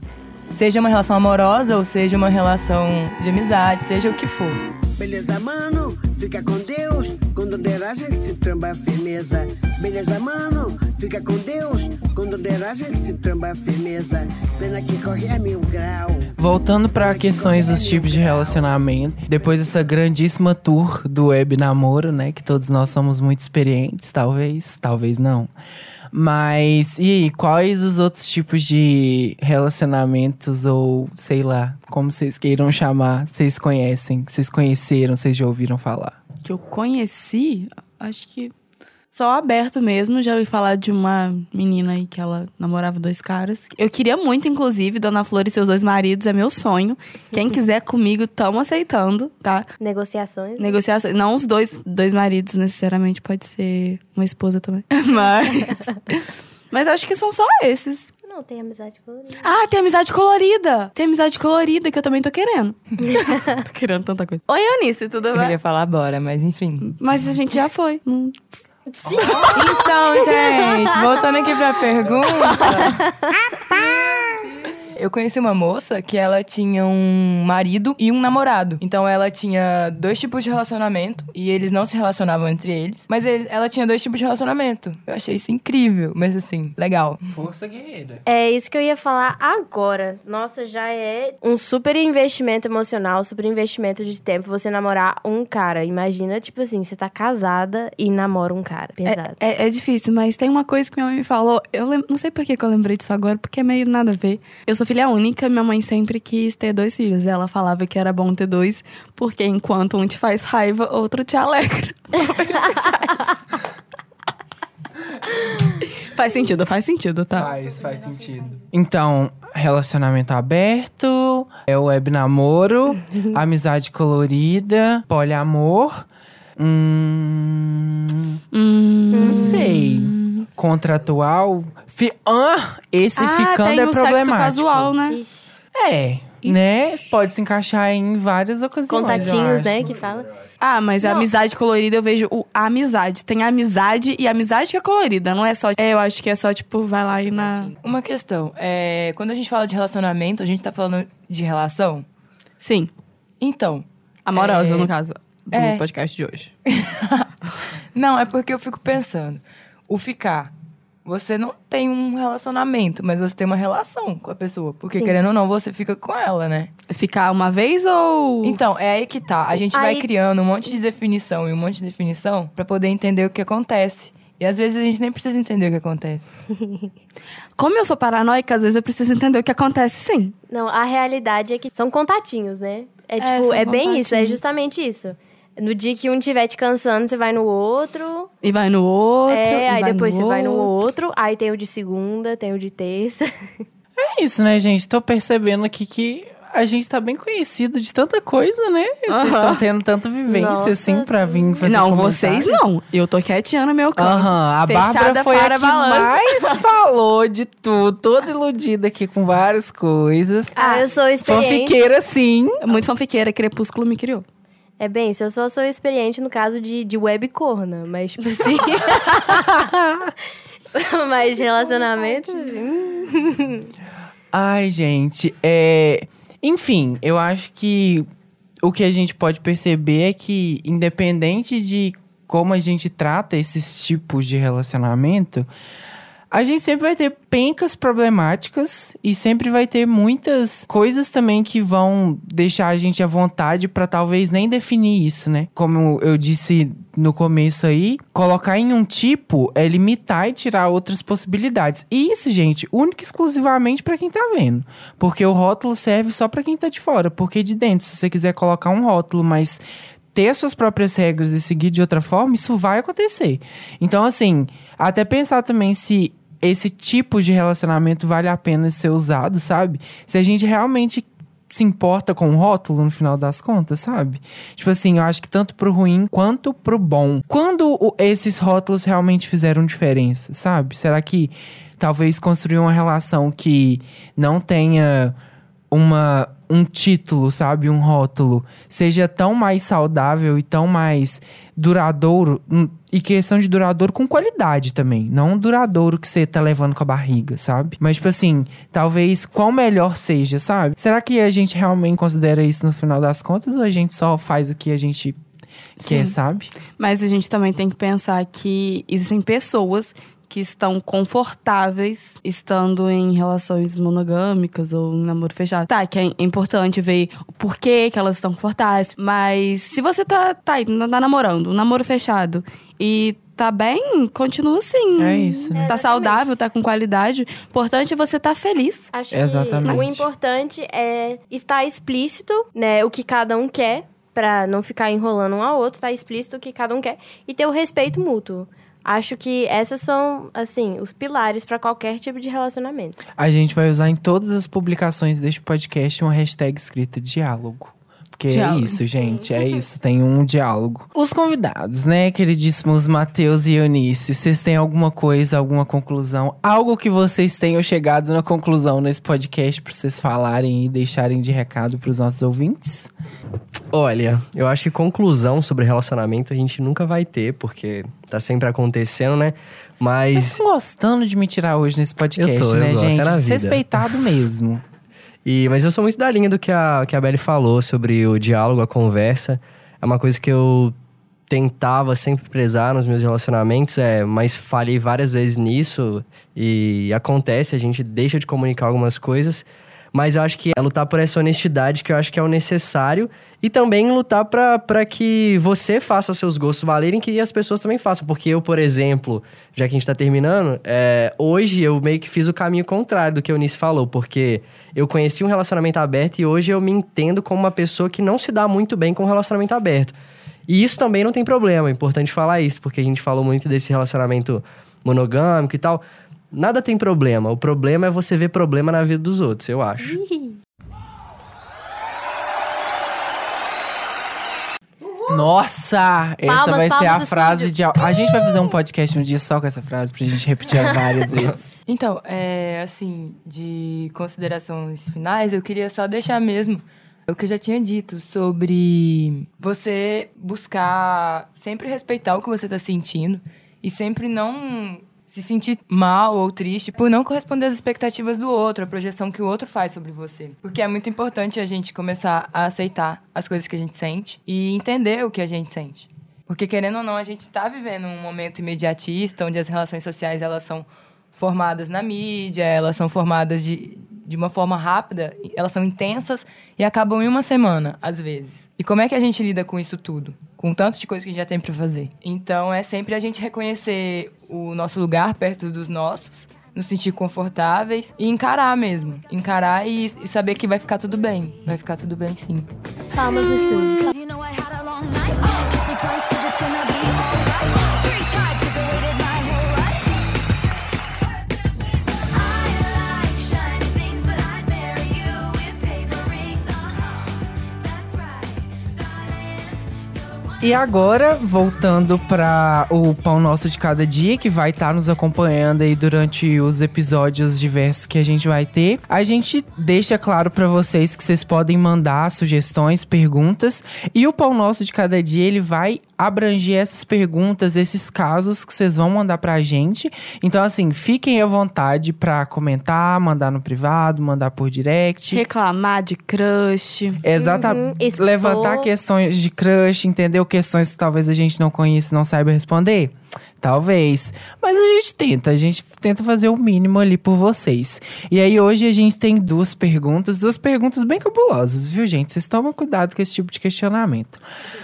Seja uma relação amorosa ou seja uma relação de amizade, seja o que for. Beleza, mano, fica com Deus. Quando der a gente se tramba firmeza. Beleza, mano, fica com Deus. Quando der a gente se tramba firmeza. Pena que corre a mil grau. Voltando para questões dos tipos de relacionamento, depois dessa grandíssima tour do web namoro, né, que todos nós somos muito experientes, talvez, talvez não. Mas e aí, quais os outros tipos de relacionamentos ou sei lá, como vocês queiram chamar, vocês conhecem, vocês conheceram, vocês já ouviram falar? Que eu conheci, acho que só aberto mesmo. Já ouvi falar de uma menina aí que ela namorava dois caras. Eu queria muito, inclusive, Dona Flor e seus dois maridos, é meu sonho. Quem quiser comigo, tamo aceitando, tá? Negociações. Negociações. Não os dois, dois maridos, necessariamente, pode ser uma esposa também. Mas. Mas acho que são só esses. Não, tem amizade colorida. Ah, tem amizade colorida! Tem amizade colorida que eu também tô querendo. tô querendo tanta coisa. Oi, Eunice, tudo Eu bem? ia falar bora, mas enfim. Mas a gente já foi. Hum. Então, gente, voltando aqui pra pergunta. Eu conheci uma moça que ela tinha um marido e um namorado. Então ela tinha dois tipos de relacionamento e eles não se relacionavam entre eles, mas ele- ela tinha dois tipos de relacionamento. Eu achei isso incrível, mas assim, legal. Força guerreira. É isso que eu ia falar agora. Nossa, já é um super investimento emocional, super investimento de tempo você namorar um cara. Imagina, tipo assim, você tá casada e namora um cara. Pesado. É, é difícil, mas tem uma coisa que minha mãe me falou. Eu lem- não sei por que, que eu lembrei disso agora, porque é meio nada a ver. Eu sou filha única, minha mãe sempre quis ter dois filhos. Ela falava que era bom ter dois, porque enquanto um te faz raiva, outro te alegra. Talvez seja isso. faz sentido, faz sentido, tá? Faz, faz sentido. Então, relacionamento aberto, é o web namoro, amizade colorida, poliamor. Hum, não sei. Contratual. Fi, ah, esse ah, ficando tem é sexo problemático. casual, né? Ixi. É, né? Pode se encaixar em várias ocasiões. Contatinhos, né, que fala. Ah, mas a amizade colorida eu vejo o, a amizade. Tem a amizade e a amizade que é colorida. Não é só. É, eu acho que é só, tipo, vai lá e na. Uma questão, é, quando a gente fala de relacionamento, a gente tá falando de relação? Sim. Então, Amorosa, É. no caso, do É. podcast de hoje. Não, é porque eu fico pensando. O ficar. Você não tem um relacionamento, mas você tem uma relação com a pessoa. Porque, Sim. querendo ou não, você fica com ela, né? Ficar uma vez ou. Então, é aí que tá. A gente vai Aí- criando um monte de definição e um monte de definição pra poder entender o que acontece. E às vezes a gente nem precisa entender o que acontece. Como eu sou paranoica, às vezes eu preciso entender o que acontece, sim. Não, a realidade é que são contatinhos, né? É tipo, são é, bem isso, é justamente isso. No dia que um estiver te cansando, você vai no outro. E vai no outro. é, e aí vai depois no você vai no outro. outro. Aí tem o de segunda, tem o de terça. É isso, né, gente? Tô percebendo aqui que a gente tá bem conhecido de tanta coisa, né? Vocês Aham. estão tendo tanta vivência, Nossa. assim, pra vir fazer Não, comentário. vocês não. Eu tô quietinha no meu canto. Aham, a Fechada Bárbara foi para a que mais falou de tudo, toda iludida aqui com várias coisas. Ah, eu sou experiente. Fanfiqueira, sim. Muito fanfiqueira, Crepúsculo me criou. É bem, se eu só sou experiente no caso de, de web corna, mas tipo assim. mas relacionamento. hum. Ai, gente, é... Enfim, eu acho que o que a gente pode perceber é que, independente de como a gente trata esses tipos de relacionamento, a gente sempre vai ter pencas problemáticas e sempre vai ter muitas coisas também que vão deixar a gente à vontade pra talvez nem definir isso, né? Como eu disse no começo aí, colocar em um tipo é limitar e tirar outras possibilidades. E isso, gente, única e exclusivamente pra quem tá vendo. Porque o rótulo serve só pra quem tá de fora, porque de dentro, se você quiser colocar um rótulo, mas ter as suas próprias regras e seguir de outra forma, isso vai acontecer. Então, assim, até pensar também se esse tipo de relacionamento vale a pena ser usado, sabe? Se a gente realmente se importa com o rótulo no final das contas, sabe? Tipo assim, eu acho que tanto pro ruim quanto pro bom. Quando esses rótulos realmente fizeram diferença, sabe? Será que talvez construir uma relação que não tenha uma um título, sabe, um rótulo, seja tão mais saudável e tão mais duradouro, hum, e questão de duradouro com qualidade também, não um duradouro que você tá levando com a barriga, sabe? Mas tipo assim, talvez qual melhor seja, sabe? Será que a gente realmente considera isso no final das contas ou a gente só faz o que a gente quer, Sim. sabe? Mas a gente também tem que pensar que existem pessoas que estão confortáveis estando em relações monogâmicas ou em namoro fechado. Tá, que é importante ver o porquê que elas estão confortáveis. Mas se você tá, tá, tá namorando, um namoro fechado e tá bem, continua assim. É isso, né? Tá saudável, tá com qualidade. O importante é você estar feliz. Acho Exatamente. que o importante é estar explícito, né, o que cada um quer, pra não ficar enrolando um ao outro, tá explícito o que cada um quer e ter o respeito mútuo. Acho que essas são, assim, os pilares pra qualquer tipo de relacionamento. A gente vai usar em todas as publicações deste podcast uma hashtag escrita diálogo. Porque Diálogo. é isso, gente. É isso. Tem um diálogo. Os convidados, né, queridíssimos Matheus e Eunice, vocês têm alguma coisa, alguma conclusão? Algo que vocês tenham chegado na conclusão nesse podcast pra vocês falarem e deixarem de recado pros nossos ouvintes? Olha, eu acho que conclusão sobre relacionamento a gente nunca vai ter, porque tá sempre acontecendo, né? Mas Mas. estão gostando de me tirar hoje nesse podcast, Eu tô, eu né, gosto, é gente? na vida. Respeitado mesmo. E, mas eu sou muito da linha do que a, que a Belly falou sobre o diálogo, a conversa. É uma coisa que eu tentava sempre prezar nos meus relacionamentos, é, mas falhei várias vezes nisso. E acontece, a gente deixa de comunicar algumas coisas. Mas eu acho que é lutar por essa honestidade que eu acho que é o necessário. E também lutar pra que você faça seus gostos valerem que as pessoas também façam. Porque eu, por exemplo, já que a gente tá terminando, é, hoje eu meio que fiz o caminho contrário do que o Eunice falou. Porque eu conheci um relacionamento aberto e hoje eu me entendo como uma pessoa que não se dá muito bem com um relacionamento aberto. E isso também não tem problema, é importante falar isso, porque a gente falou muito desse relacionamento monogâmico e tal. Nada tem problema. O problema é você ver problema na vida dos outros, eu acho. Nossa! Essa Palmas, vai ser a frase estúdio. de. A gente vai fazer um podcast um dia só com essa frase pra gente repetir várias vezes. Então, é, assim, de considerações finais, eu queria só deixar mesmo o que eu já tinha dito sobre você buscar sempre respeitar o que você tá sentindo e sempre não se sentir mal ou triste por não corresponder às expectativas do outro, a projeção que o outro faz sobre você. Porque é muito importante a gente começar a aceitar as coisas que a gente sente e entender o que a gente sente. Porque querendo ou não, a gente está vivendo um momento imediatista onde as relações sociais elas são formadas na mídia, elas são formadas de, de uma forma rápida, elas são intensas e acabam em uma semana, às vezes. E como é que a gente lida com isso tudo? Com tanto de coisa que a gente já tem para fazer. Então é sempre a gente reconhecer o nosso lugar perto dos nossos, nos sentir confortáveis e encarar mesmo. Encarar e, e saber que vai ficar tudo bem. Vai ficar tudo bem sim. Palmas no estúdio. E agora, voltando para o Pão Nosso de Cada Dia, que vai estar nos acompanhando aí durante os episódios diversos que a gente vai ter. A gente deixa claro para vocês que vocês podem mandar sugestões, perguntas. E o Pão Nosso de Cada Dia, ele vai abranger essas perguntas, esses casos que vocês vão mandar pra gente. Então, assim, fiquem à vontade pra comentar, mandar no privado, mandar por direct. Reclamar de crush. Exatamente. Uhum. Levantar questões de crush, entendeu? Questões que talvez a gente não conheça e não saiba responder. Talvez. Mas a gente tenta, a gente tenta fazer o mínimo ali por vocês. E aí hoje a gente tem duas perguntas, duas perguntas bem cabulosas, viu, gente? Vocês tomam cuidado com esse tipo de questionamento.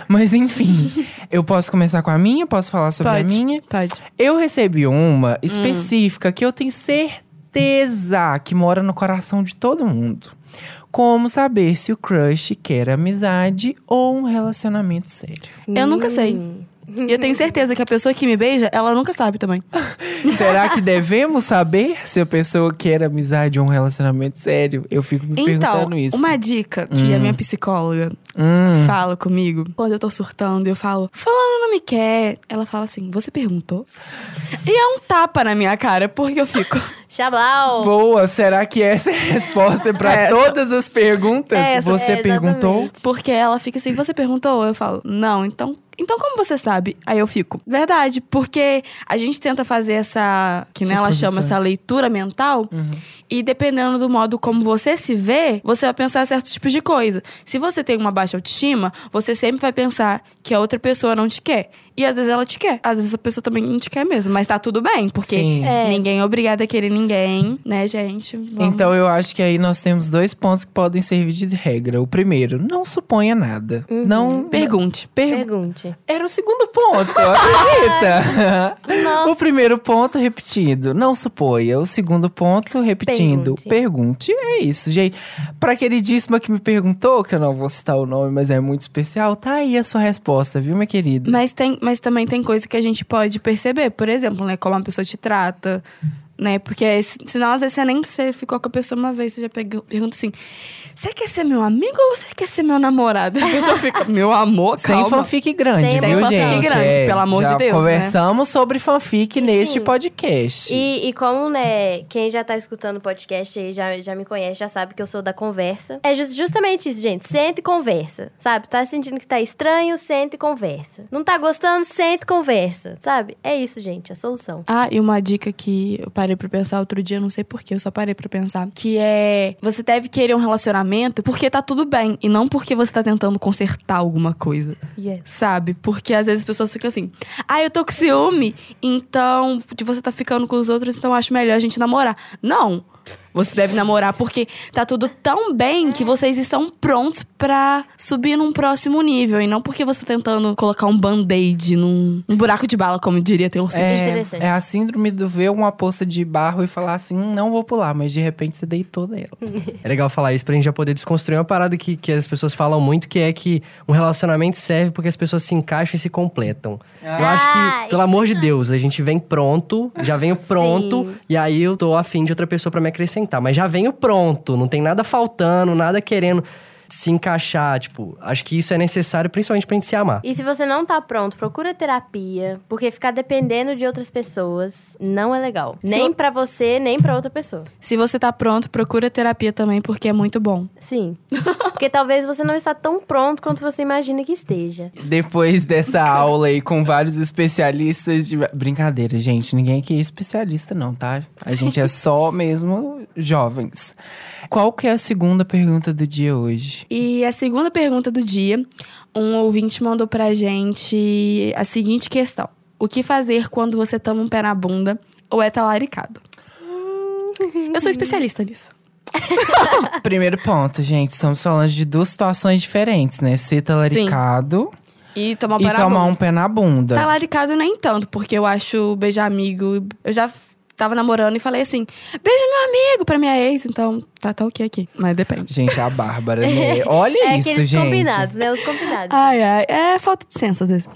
Mas enfim, eu posso começar com a minha? Posso falar sobre a Pode. minha? Pode. Eu recebi uma específica que eu tenho certeza que mora no coração de todo mundo. Como saber se o crush quer amizade ou um relacionamento sério? Eu nunca sei. E eu tenho certeza que a pessoa que me beija, ela nunca sabe também. Será que devemos saber se a pessoa quer amizade ou um relacionamento sério? Eu fico me Então, perguntando isso. uma dica que a minha psicóloga Hum. fala comigo, quando eu tô surtando, eu falo, fulano não me quer. Ela fala assim, você perguntou? E é um tapa na minha cara, porque eu fico. Xablau! Boa, será que essa é a resposta para Essa. todas as perguntas? Essa. Você É, perguntou? Porque ela fica assim, você perguntou? Eu falo, não, então. Então como você sabe? Aí eu fico, verdade, porque a gente tenta fazer essa, que né, ela chama essa leitura mental, e dependendo do modo como você se vê, você vai pensar certos tipos de coisa. Se você tem uma baixa autoestima, você sempre vai pensar que a outra pessoa não te quer. E às vezes ela te quer. Às vezes a pessoa também não te quer mesmo. Mas tá tudo bem, porque. É. ninguém é obrigado a querer ninguém, né, gente? Vamos- Então eu acho que aí nós temos dois pontos que podem servir de regra. O primeiro, não suponha nada. Não Pergunte. per- Pergunte. Era o segundo ponto, acredita? Nossa. O primeiro ponto, repetindo, não suponha. O segundo ponto, repetindo, Pergunte. pergunte. É isso, gente. Pra queridíssima que me perguntou, que eu não vou citar o nome, mas é muito especial, tá aí a sua resposta, viu, minha querida? Mas, tem, mas também tem coisa que a gente pode perceber. Por exemplo, né? Como a pessoa te trata, né? Porque senão, às vezes, você nem você ficou com a pessoa uma vez, você já pega- pergunta assim: você quer ser meu amigo ou você quer ser meu namorado? A pessoa fica, meu amor, Sem calma. fanfic grande, Sem viu, fanfic gente? grande, pelo amor já de Deus, né? Conversamos sobre fanfic E neste sim. podcast. E, e como, né, quem já tá escutando o podcast aí, já, já me conhece, já sabe que eu sou da conversa. É jus- justamente isso, gente. Sente e conversa, sabe? Tá sentindo que tá estranho, sente e conversa. Não tá gostando, sente e conversa, sabe? É isso, gente, a solução. Ah, e uma dica que eu parei pra pensar outro dia, não sei porquê, eu só parei pra pensar. Que é: você deve querer um relacionamento porque tá tudo bem. E não porque você tá tentando consertar alguma coisa. Yes. Sabe? Porque às vezes as pessoas ficam assim: ah, eu tô com ciúme, então de você tá ficando com os outros, então acho melhor a gente namorar. Não. Você deve namorar porque tá tudo tão bem que vocês estão prontos pra subir num próximo nível. E não porque você tá tentando colocar um band-aid num, num buraco de bala, como diria Taylor Swift. É, é a síndrome do ver uma poça de barro e falar assim, "Hum, não vou pular, mas de repente você deitou nela. É legal falar isso pra gente já poder desconstruir uma parada que, que as pessoas falam muito, que é que um relacionamento serve porque as pessoas se encaixam e se completam. Eu acho Ah, que, pelo amor de Deus, a gente vem pronto, já venho pronto, Sim. e aí eu tô afim de outra pessoa pra me acrescentar. Mas já venho pronto, não tem nada faltando, nada querendo se encaixar. Tipo, acho que isso é necessário principalmente pra gente se amar. E se você não tá pronto, procura terapia, porque ficar dependendo de outras pessoas não é legal. Se Nem eu- pra você, nem pra outra pessoa. Se você tá pronto, procura terapia também, porque é muito bom. Sim. Porque talvez você não está tão pronto quanto você imagina que esteja. Depois dessa aula aí com vários especialistas de. Brincadeira, gente. Ninguém aqui é especialista, não, tá? A gente é só mesmo jovens. Qual que é a segunda pergunta do dia hoje? E a segunda pergunta do dia, um ouvinte mandou pra gente a seguinte questão: O que fazer quando você toma um pé na bunda ou é talaricado? Eu sou especialista nisso. Primeiro ponto, gente. Estamos falando de duas situações diferentes, né? Ser talaricado E tomar um e pé na tomar bunda. um pé na bunda. Talaricado nem tanto, porque eu acho beijar amigo. Eu já tava namorando e falei assim: beija meu amigo pra minha ex, então tá, tá ok aqui. Mas depende. Gente, a Bárbara, né? Olha é isso, aqueles gente. combinados, né? Os combinados. Ai, ai, é falta de senso às vezes.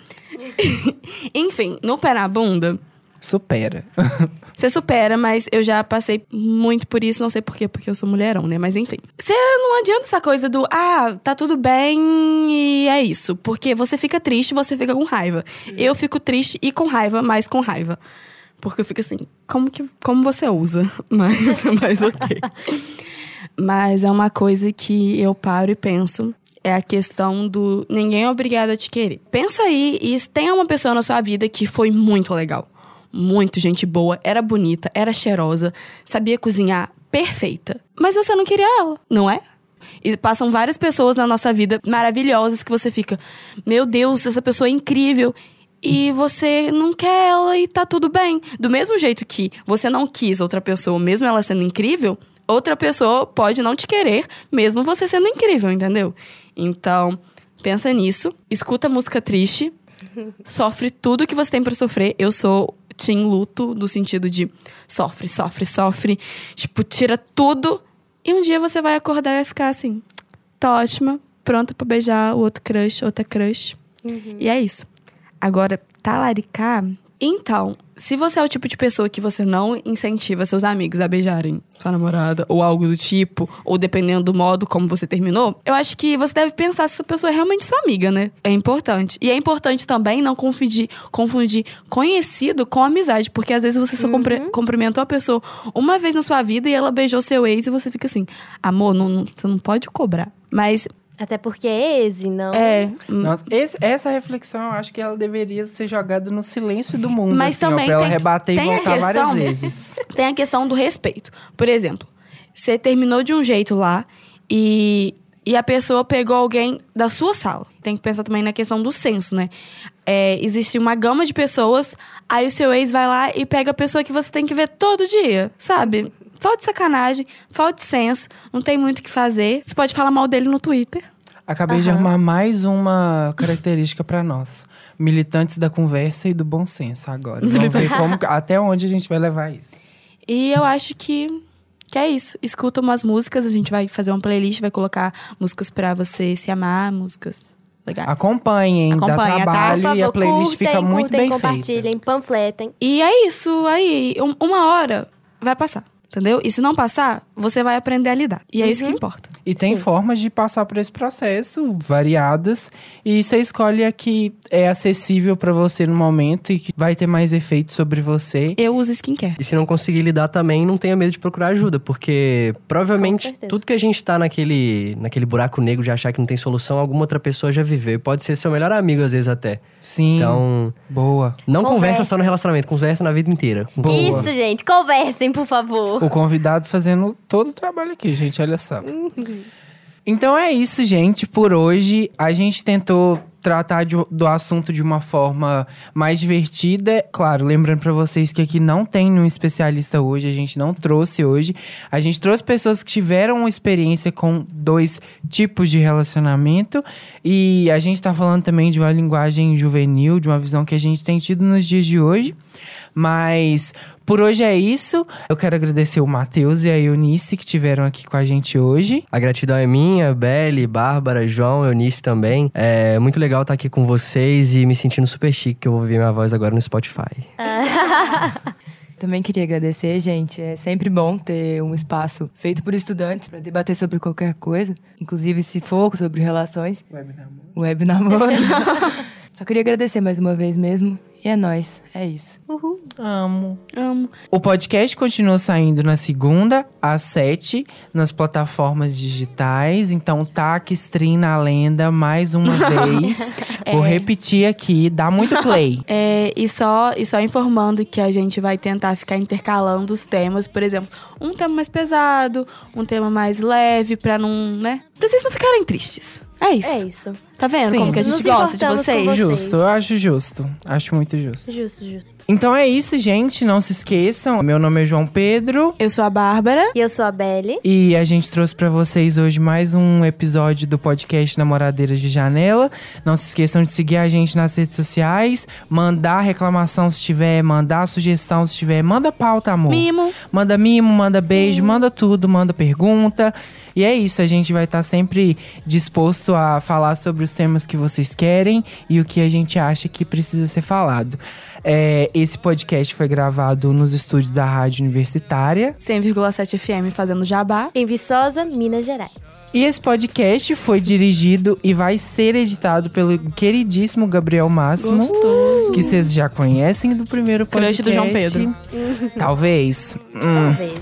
Enfim, no pé na bunda, Supera. Você supera, mas eu já passei muito por isso, não sei por quê, porque eu sou mulherão, né? Mas enfim. Você não adianta essa coisa do, ah, tá tudo bem e é isso. Porque você fica triste, você fica com raiva. Eu fico triste e com raiva, mais com raiva. Porque eu fico assim, como que como você usa? Mas, mas ok. Mas é uma coisa que eu paro e penso. é a questão do ninguém é obrigado a te querer. Pensa aí e tenha uma pessoa na sua vida que foi muito legal. Muito gente boa, era bonita, era cheirosa, sabia cozinhar, perfeita. Mas você não queria ela, não é? E passam várias pessoas na nossa vida maravilhosas que você fica, meu Deus, essa pessoa é incrível. E você não quer ela e tá tudo bem. Do mesmo jeito que você não quis outra pessoa, mesmo ela sendo incrível, outra pessoa pode não te querer, mesmo você sendo incrível, entendeu? Então, pensa nisso, escuta música triste, sofre tudo que você tem pra sofrer. Eu sou team luto, no sentido de sofre, sofre, sofre. Tipo, tira tudo. E um dia você vai acordar e vai ficar assim, tá ótima, pronta pra beijar o outro crush, outra crush. E é isso. Agora, talaricar. Então, se você é o tipo de pessoa que você não incentiva seus amigos a beijarem sua namorada ou algo do tipo, ou dependendo do modo como você terminou, eu acho que você deve pensar se essa pessoa é realmente sua amiga, né? É importante. E é importante também não confundir, confundir conhecido com amizade, porque às vezes você só compre- cumprimentou a pessoa uma vez na sua vida e ela beijou seu ex e você fica assim, amor, não- não- você não pode cobrar. Mas Até porque é ex, não. é. Nossa, esse- essa reflexão eu acho que ela deveria ser jogada no silêncio do mundo. Mas assim, ó, também pra ela tem- rebater tem e a voltar várias questão- vezes. tem a questão do respeito. Por exemplo, você terminou de um jeito lá e, e a pessoa pegou alguém da sua sala. Tem que pensar também na questão do senso, né? É, existe uma gama de pessoas, aí o seu ex vai lá e pega a pessoa que você tem que ver todo dia, sabe? Falta de sacanagem, falta de senso, não tem muito o que fazer. Você pode falar mal dele no Twitter. Acabei de arrumar mais uma característica pra nós. Militantes da conversa e do bom senso agora. Vamos ver como, até onde a gente vai levar isso. E eu acho que, que é isso. Escuta umas músicas, a gente vai fazer uma playlist, vai colocar músicas pra você se amar, músicas legais. Acompanhem, dá Acompanha, tá? trabalho Por e a playlist curtem, fica muito curtem, bem compartilhem, feita. panfletem. E é isso, aí, um- uma hora vai passar, entendeu? E se não passar, você vai aprender a lidar. E é isso que importa. E tem formas de passar por esse processo, variadas. E você escolhe a que é acessível pra você no momento e que vai ter mais efeito sobre você. Eu uso skincare. E se não conseguir lidar também, não tenha medo de procurar ajuda, porque provavelmente tudo que a gente tá naquele, naquele buraco negro de achar que não tem solução, alguma outra pessoa já viveu. E pode ser seu melhor amigo, às vezes até. Sim. Então, Boa. não conversa. Conversa. só no relacionamento, conversa na vida inteira. Boa. Isso, gente. Conversem, por favor. O convidado fazendo todo o trabalho aqui, gente, olha só. Então é isso, gente. Por hoje, a gente tentou tratar de- do assunto de uma forma mais divertida. Claro, lembrando pra vocês que aqui não tem um especialista hoje, a gente não trouxe hoje. A gente trouxe pessoas que tiveram uma experiência com dois tipos de relacionamento. E a gente tá falando também de uma linguagem juvenil, de uma visão que a gente tem tido nos dias de hoje. Mas por hoje é isso. Eu quero agradecer o Matheus e a Eunice que tiveram aqui com a gente hoje. A gratidão é minha, Belle, Bárbara, João, Eunice também. É muito legal estar aqui com vocês e me sentindo super chique que eu vou ouvir minha voz agora no Spotify. Também queria agradecer, gente. É sempre bom ter um espaço feito por estudantes para debater sobre qualquer coisa, inclusive se for sobre relações. Web namoro. Só queria agradecer mais uma vez mesmo. E é nóis. É isso. Amo. Amo. O podcast continua saindo na segunda, às sete, nas plataformas digitais. Então, taca stream na lenda mais uma vez. Vou repetir aqui, dá muito play. É, e, só, e só informando que a gente vai tentar ficar intercalando os temas, por exemplo, um tema mais pesado, um tema mais leve, pra não, né? Pra vocês não ficarem tristes. É isso. É isso. Tá vendo Sim. como que a Nos gente gosta de vocês? vocês. Justo, eu acho justo. Acho muito justo. Justo, justo. Então é isso, gente. Não se esqueçam. Meu nome é João Pedro. Eu sou a Bárbara. E eu sou a Belle. E a gente trouxe pra vocês hoje mais um episódio do podcast Namoradeiras de Janela. Não se esqueçam de seguir a gente nas redes sociais, mandar reclamação se tiver, mandar sugestão se tiver, manda pauta, amor. Mimo. Manda mimo, manda beijo, manda tudo, manda pergunta. E é isso, a gente vai estar sempre disposto a falar sobre os temas que vocês querem e o que a gente acha que precisa ser falado. É, esse podcast foi gravado nos estúdios da Rádio Universitária. 100,7 FM fazendo jabá. Em Viçosa, Minas Gerais. E esse podcast foi dirigido e vai ser editado pelo queridíssimo Gabriel Máximo. Gostoso. Que vocês já conhecem do primeiro podcast. Crush do João Pedro. Talvez. Hum. Talvez.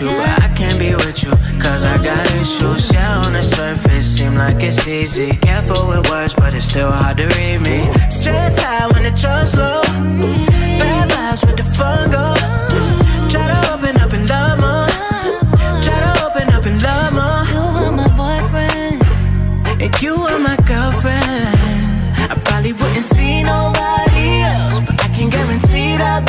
you, but I can't be with you Cause I got issues, yeah, on the surface Seem like it's easy. Careful with words, but it's still hard to read me. Stress high when the trust low. Bad vibes with the fungo. Try to open up and love more. Try to open up and love more. You are my boyfriend. And you are my girlfriend. I probably wouldn't see nobody else But I can guarantee that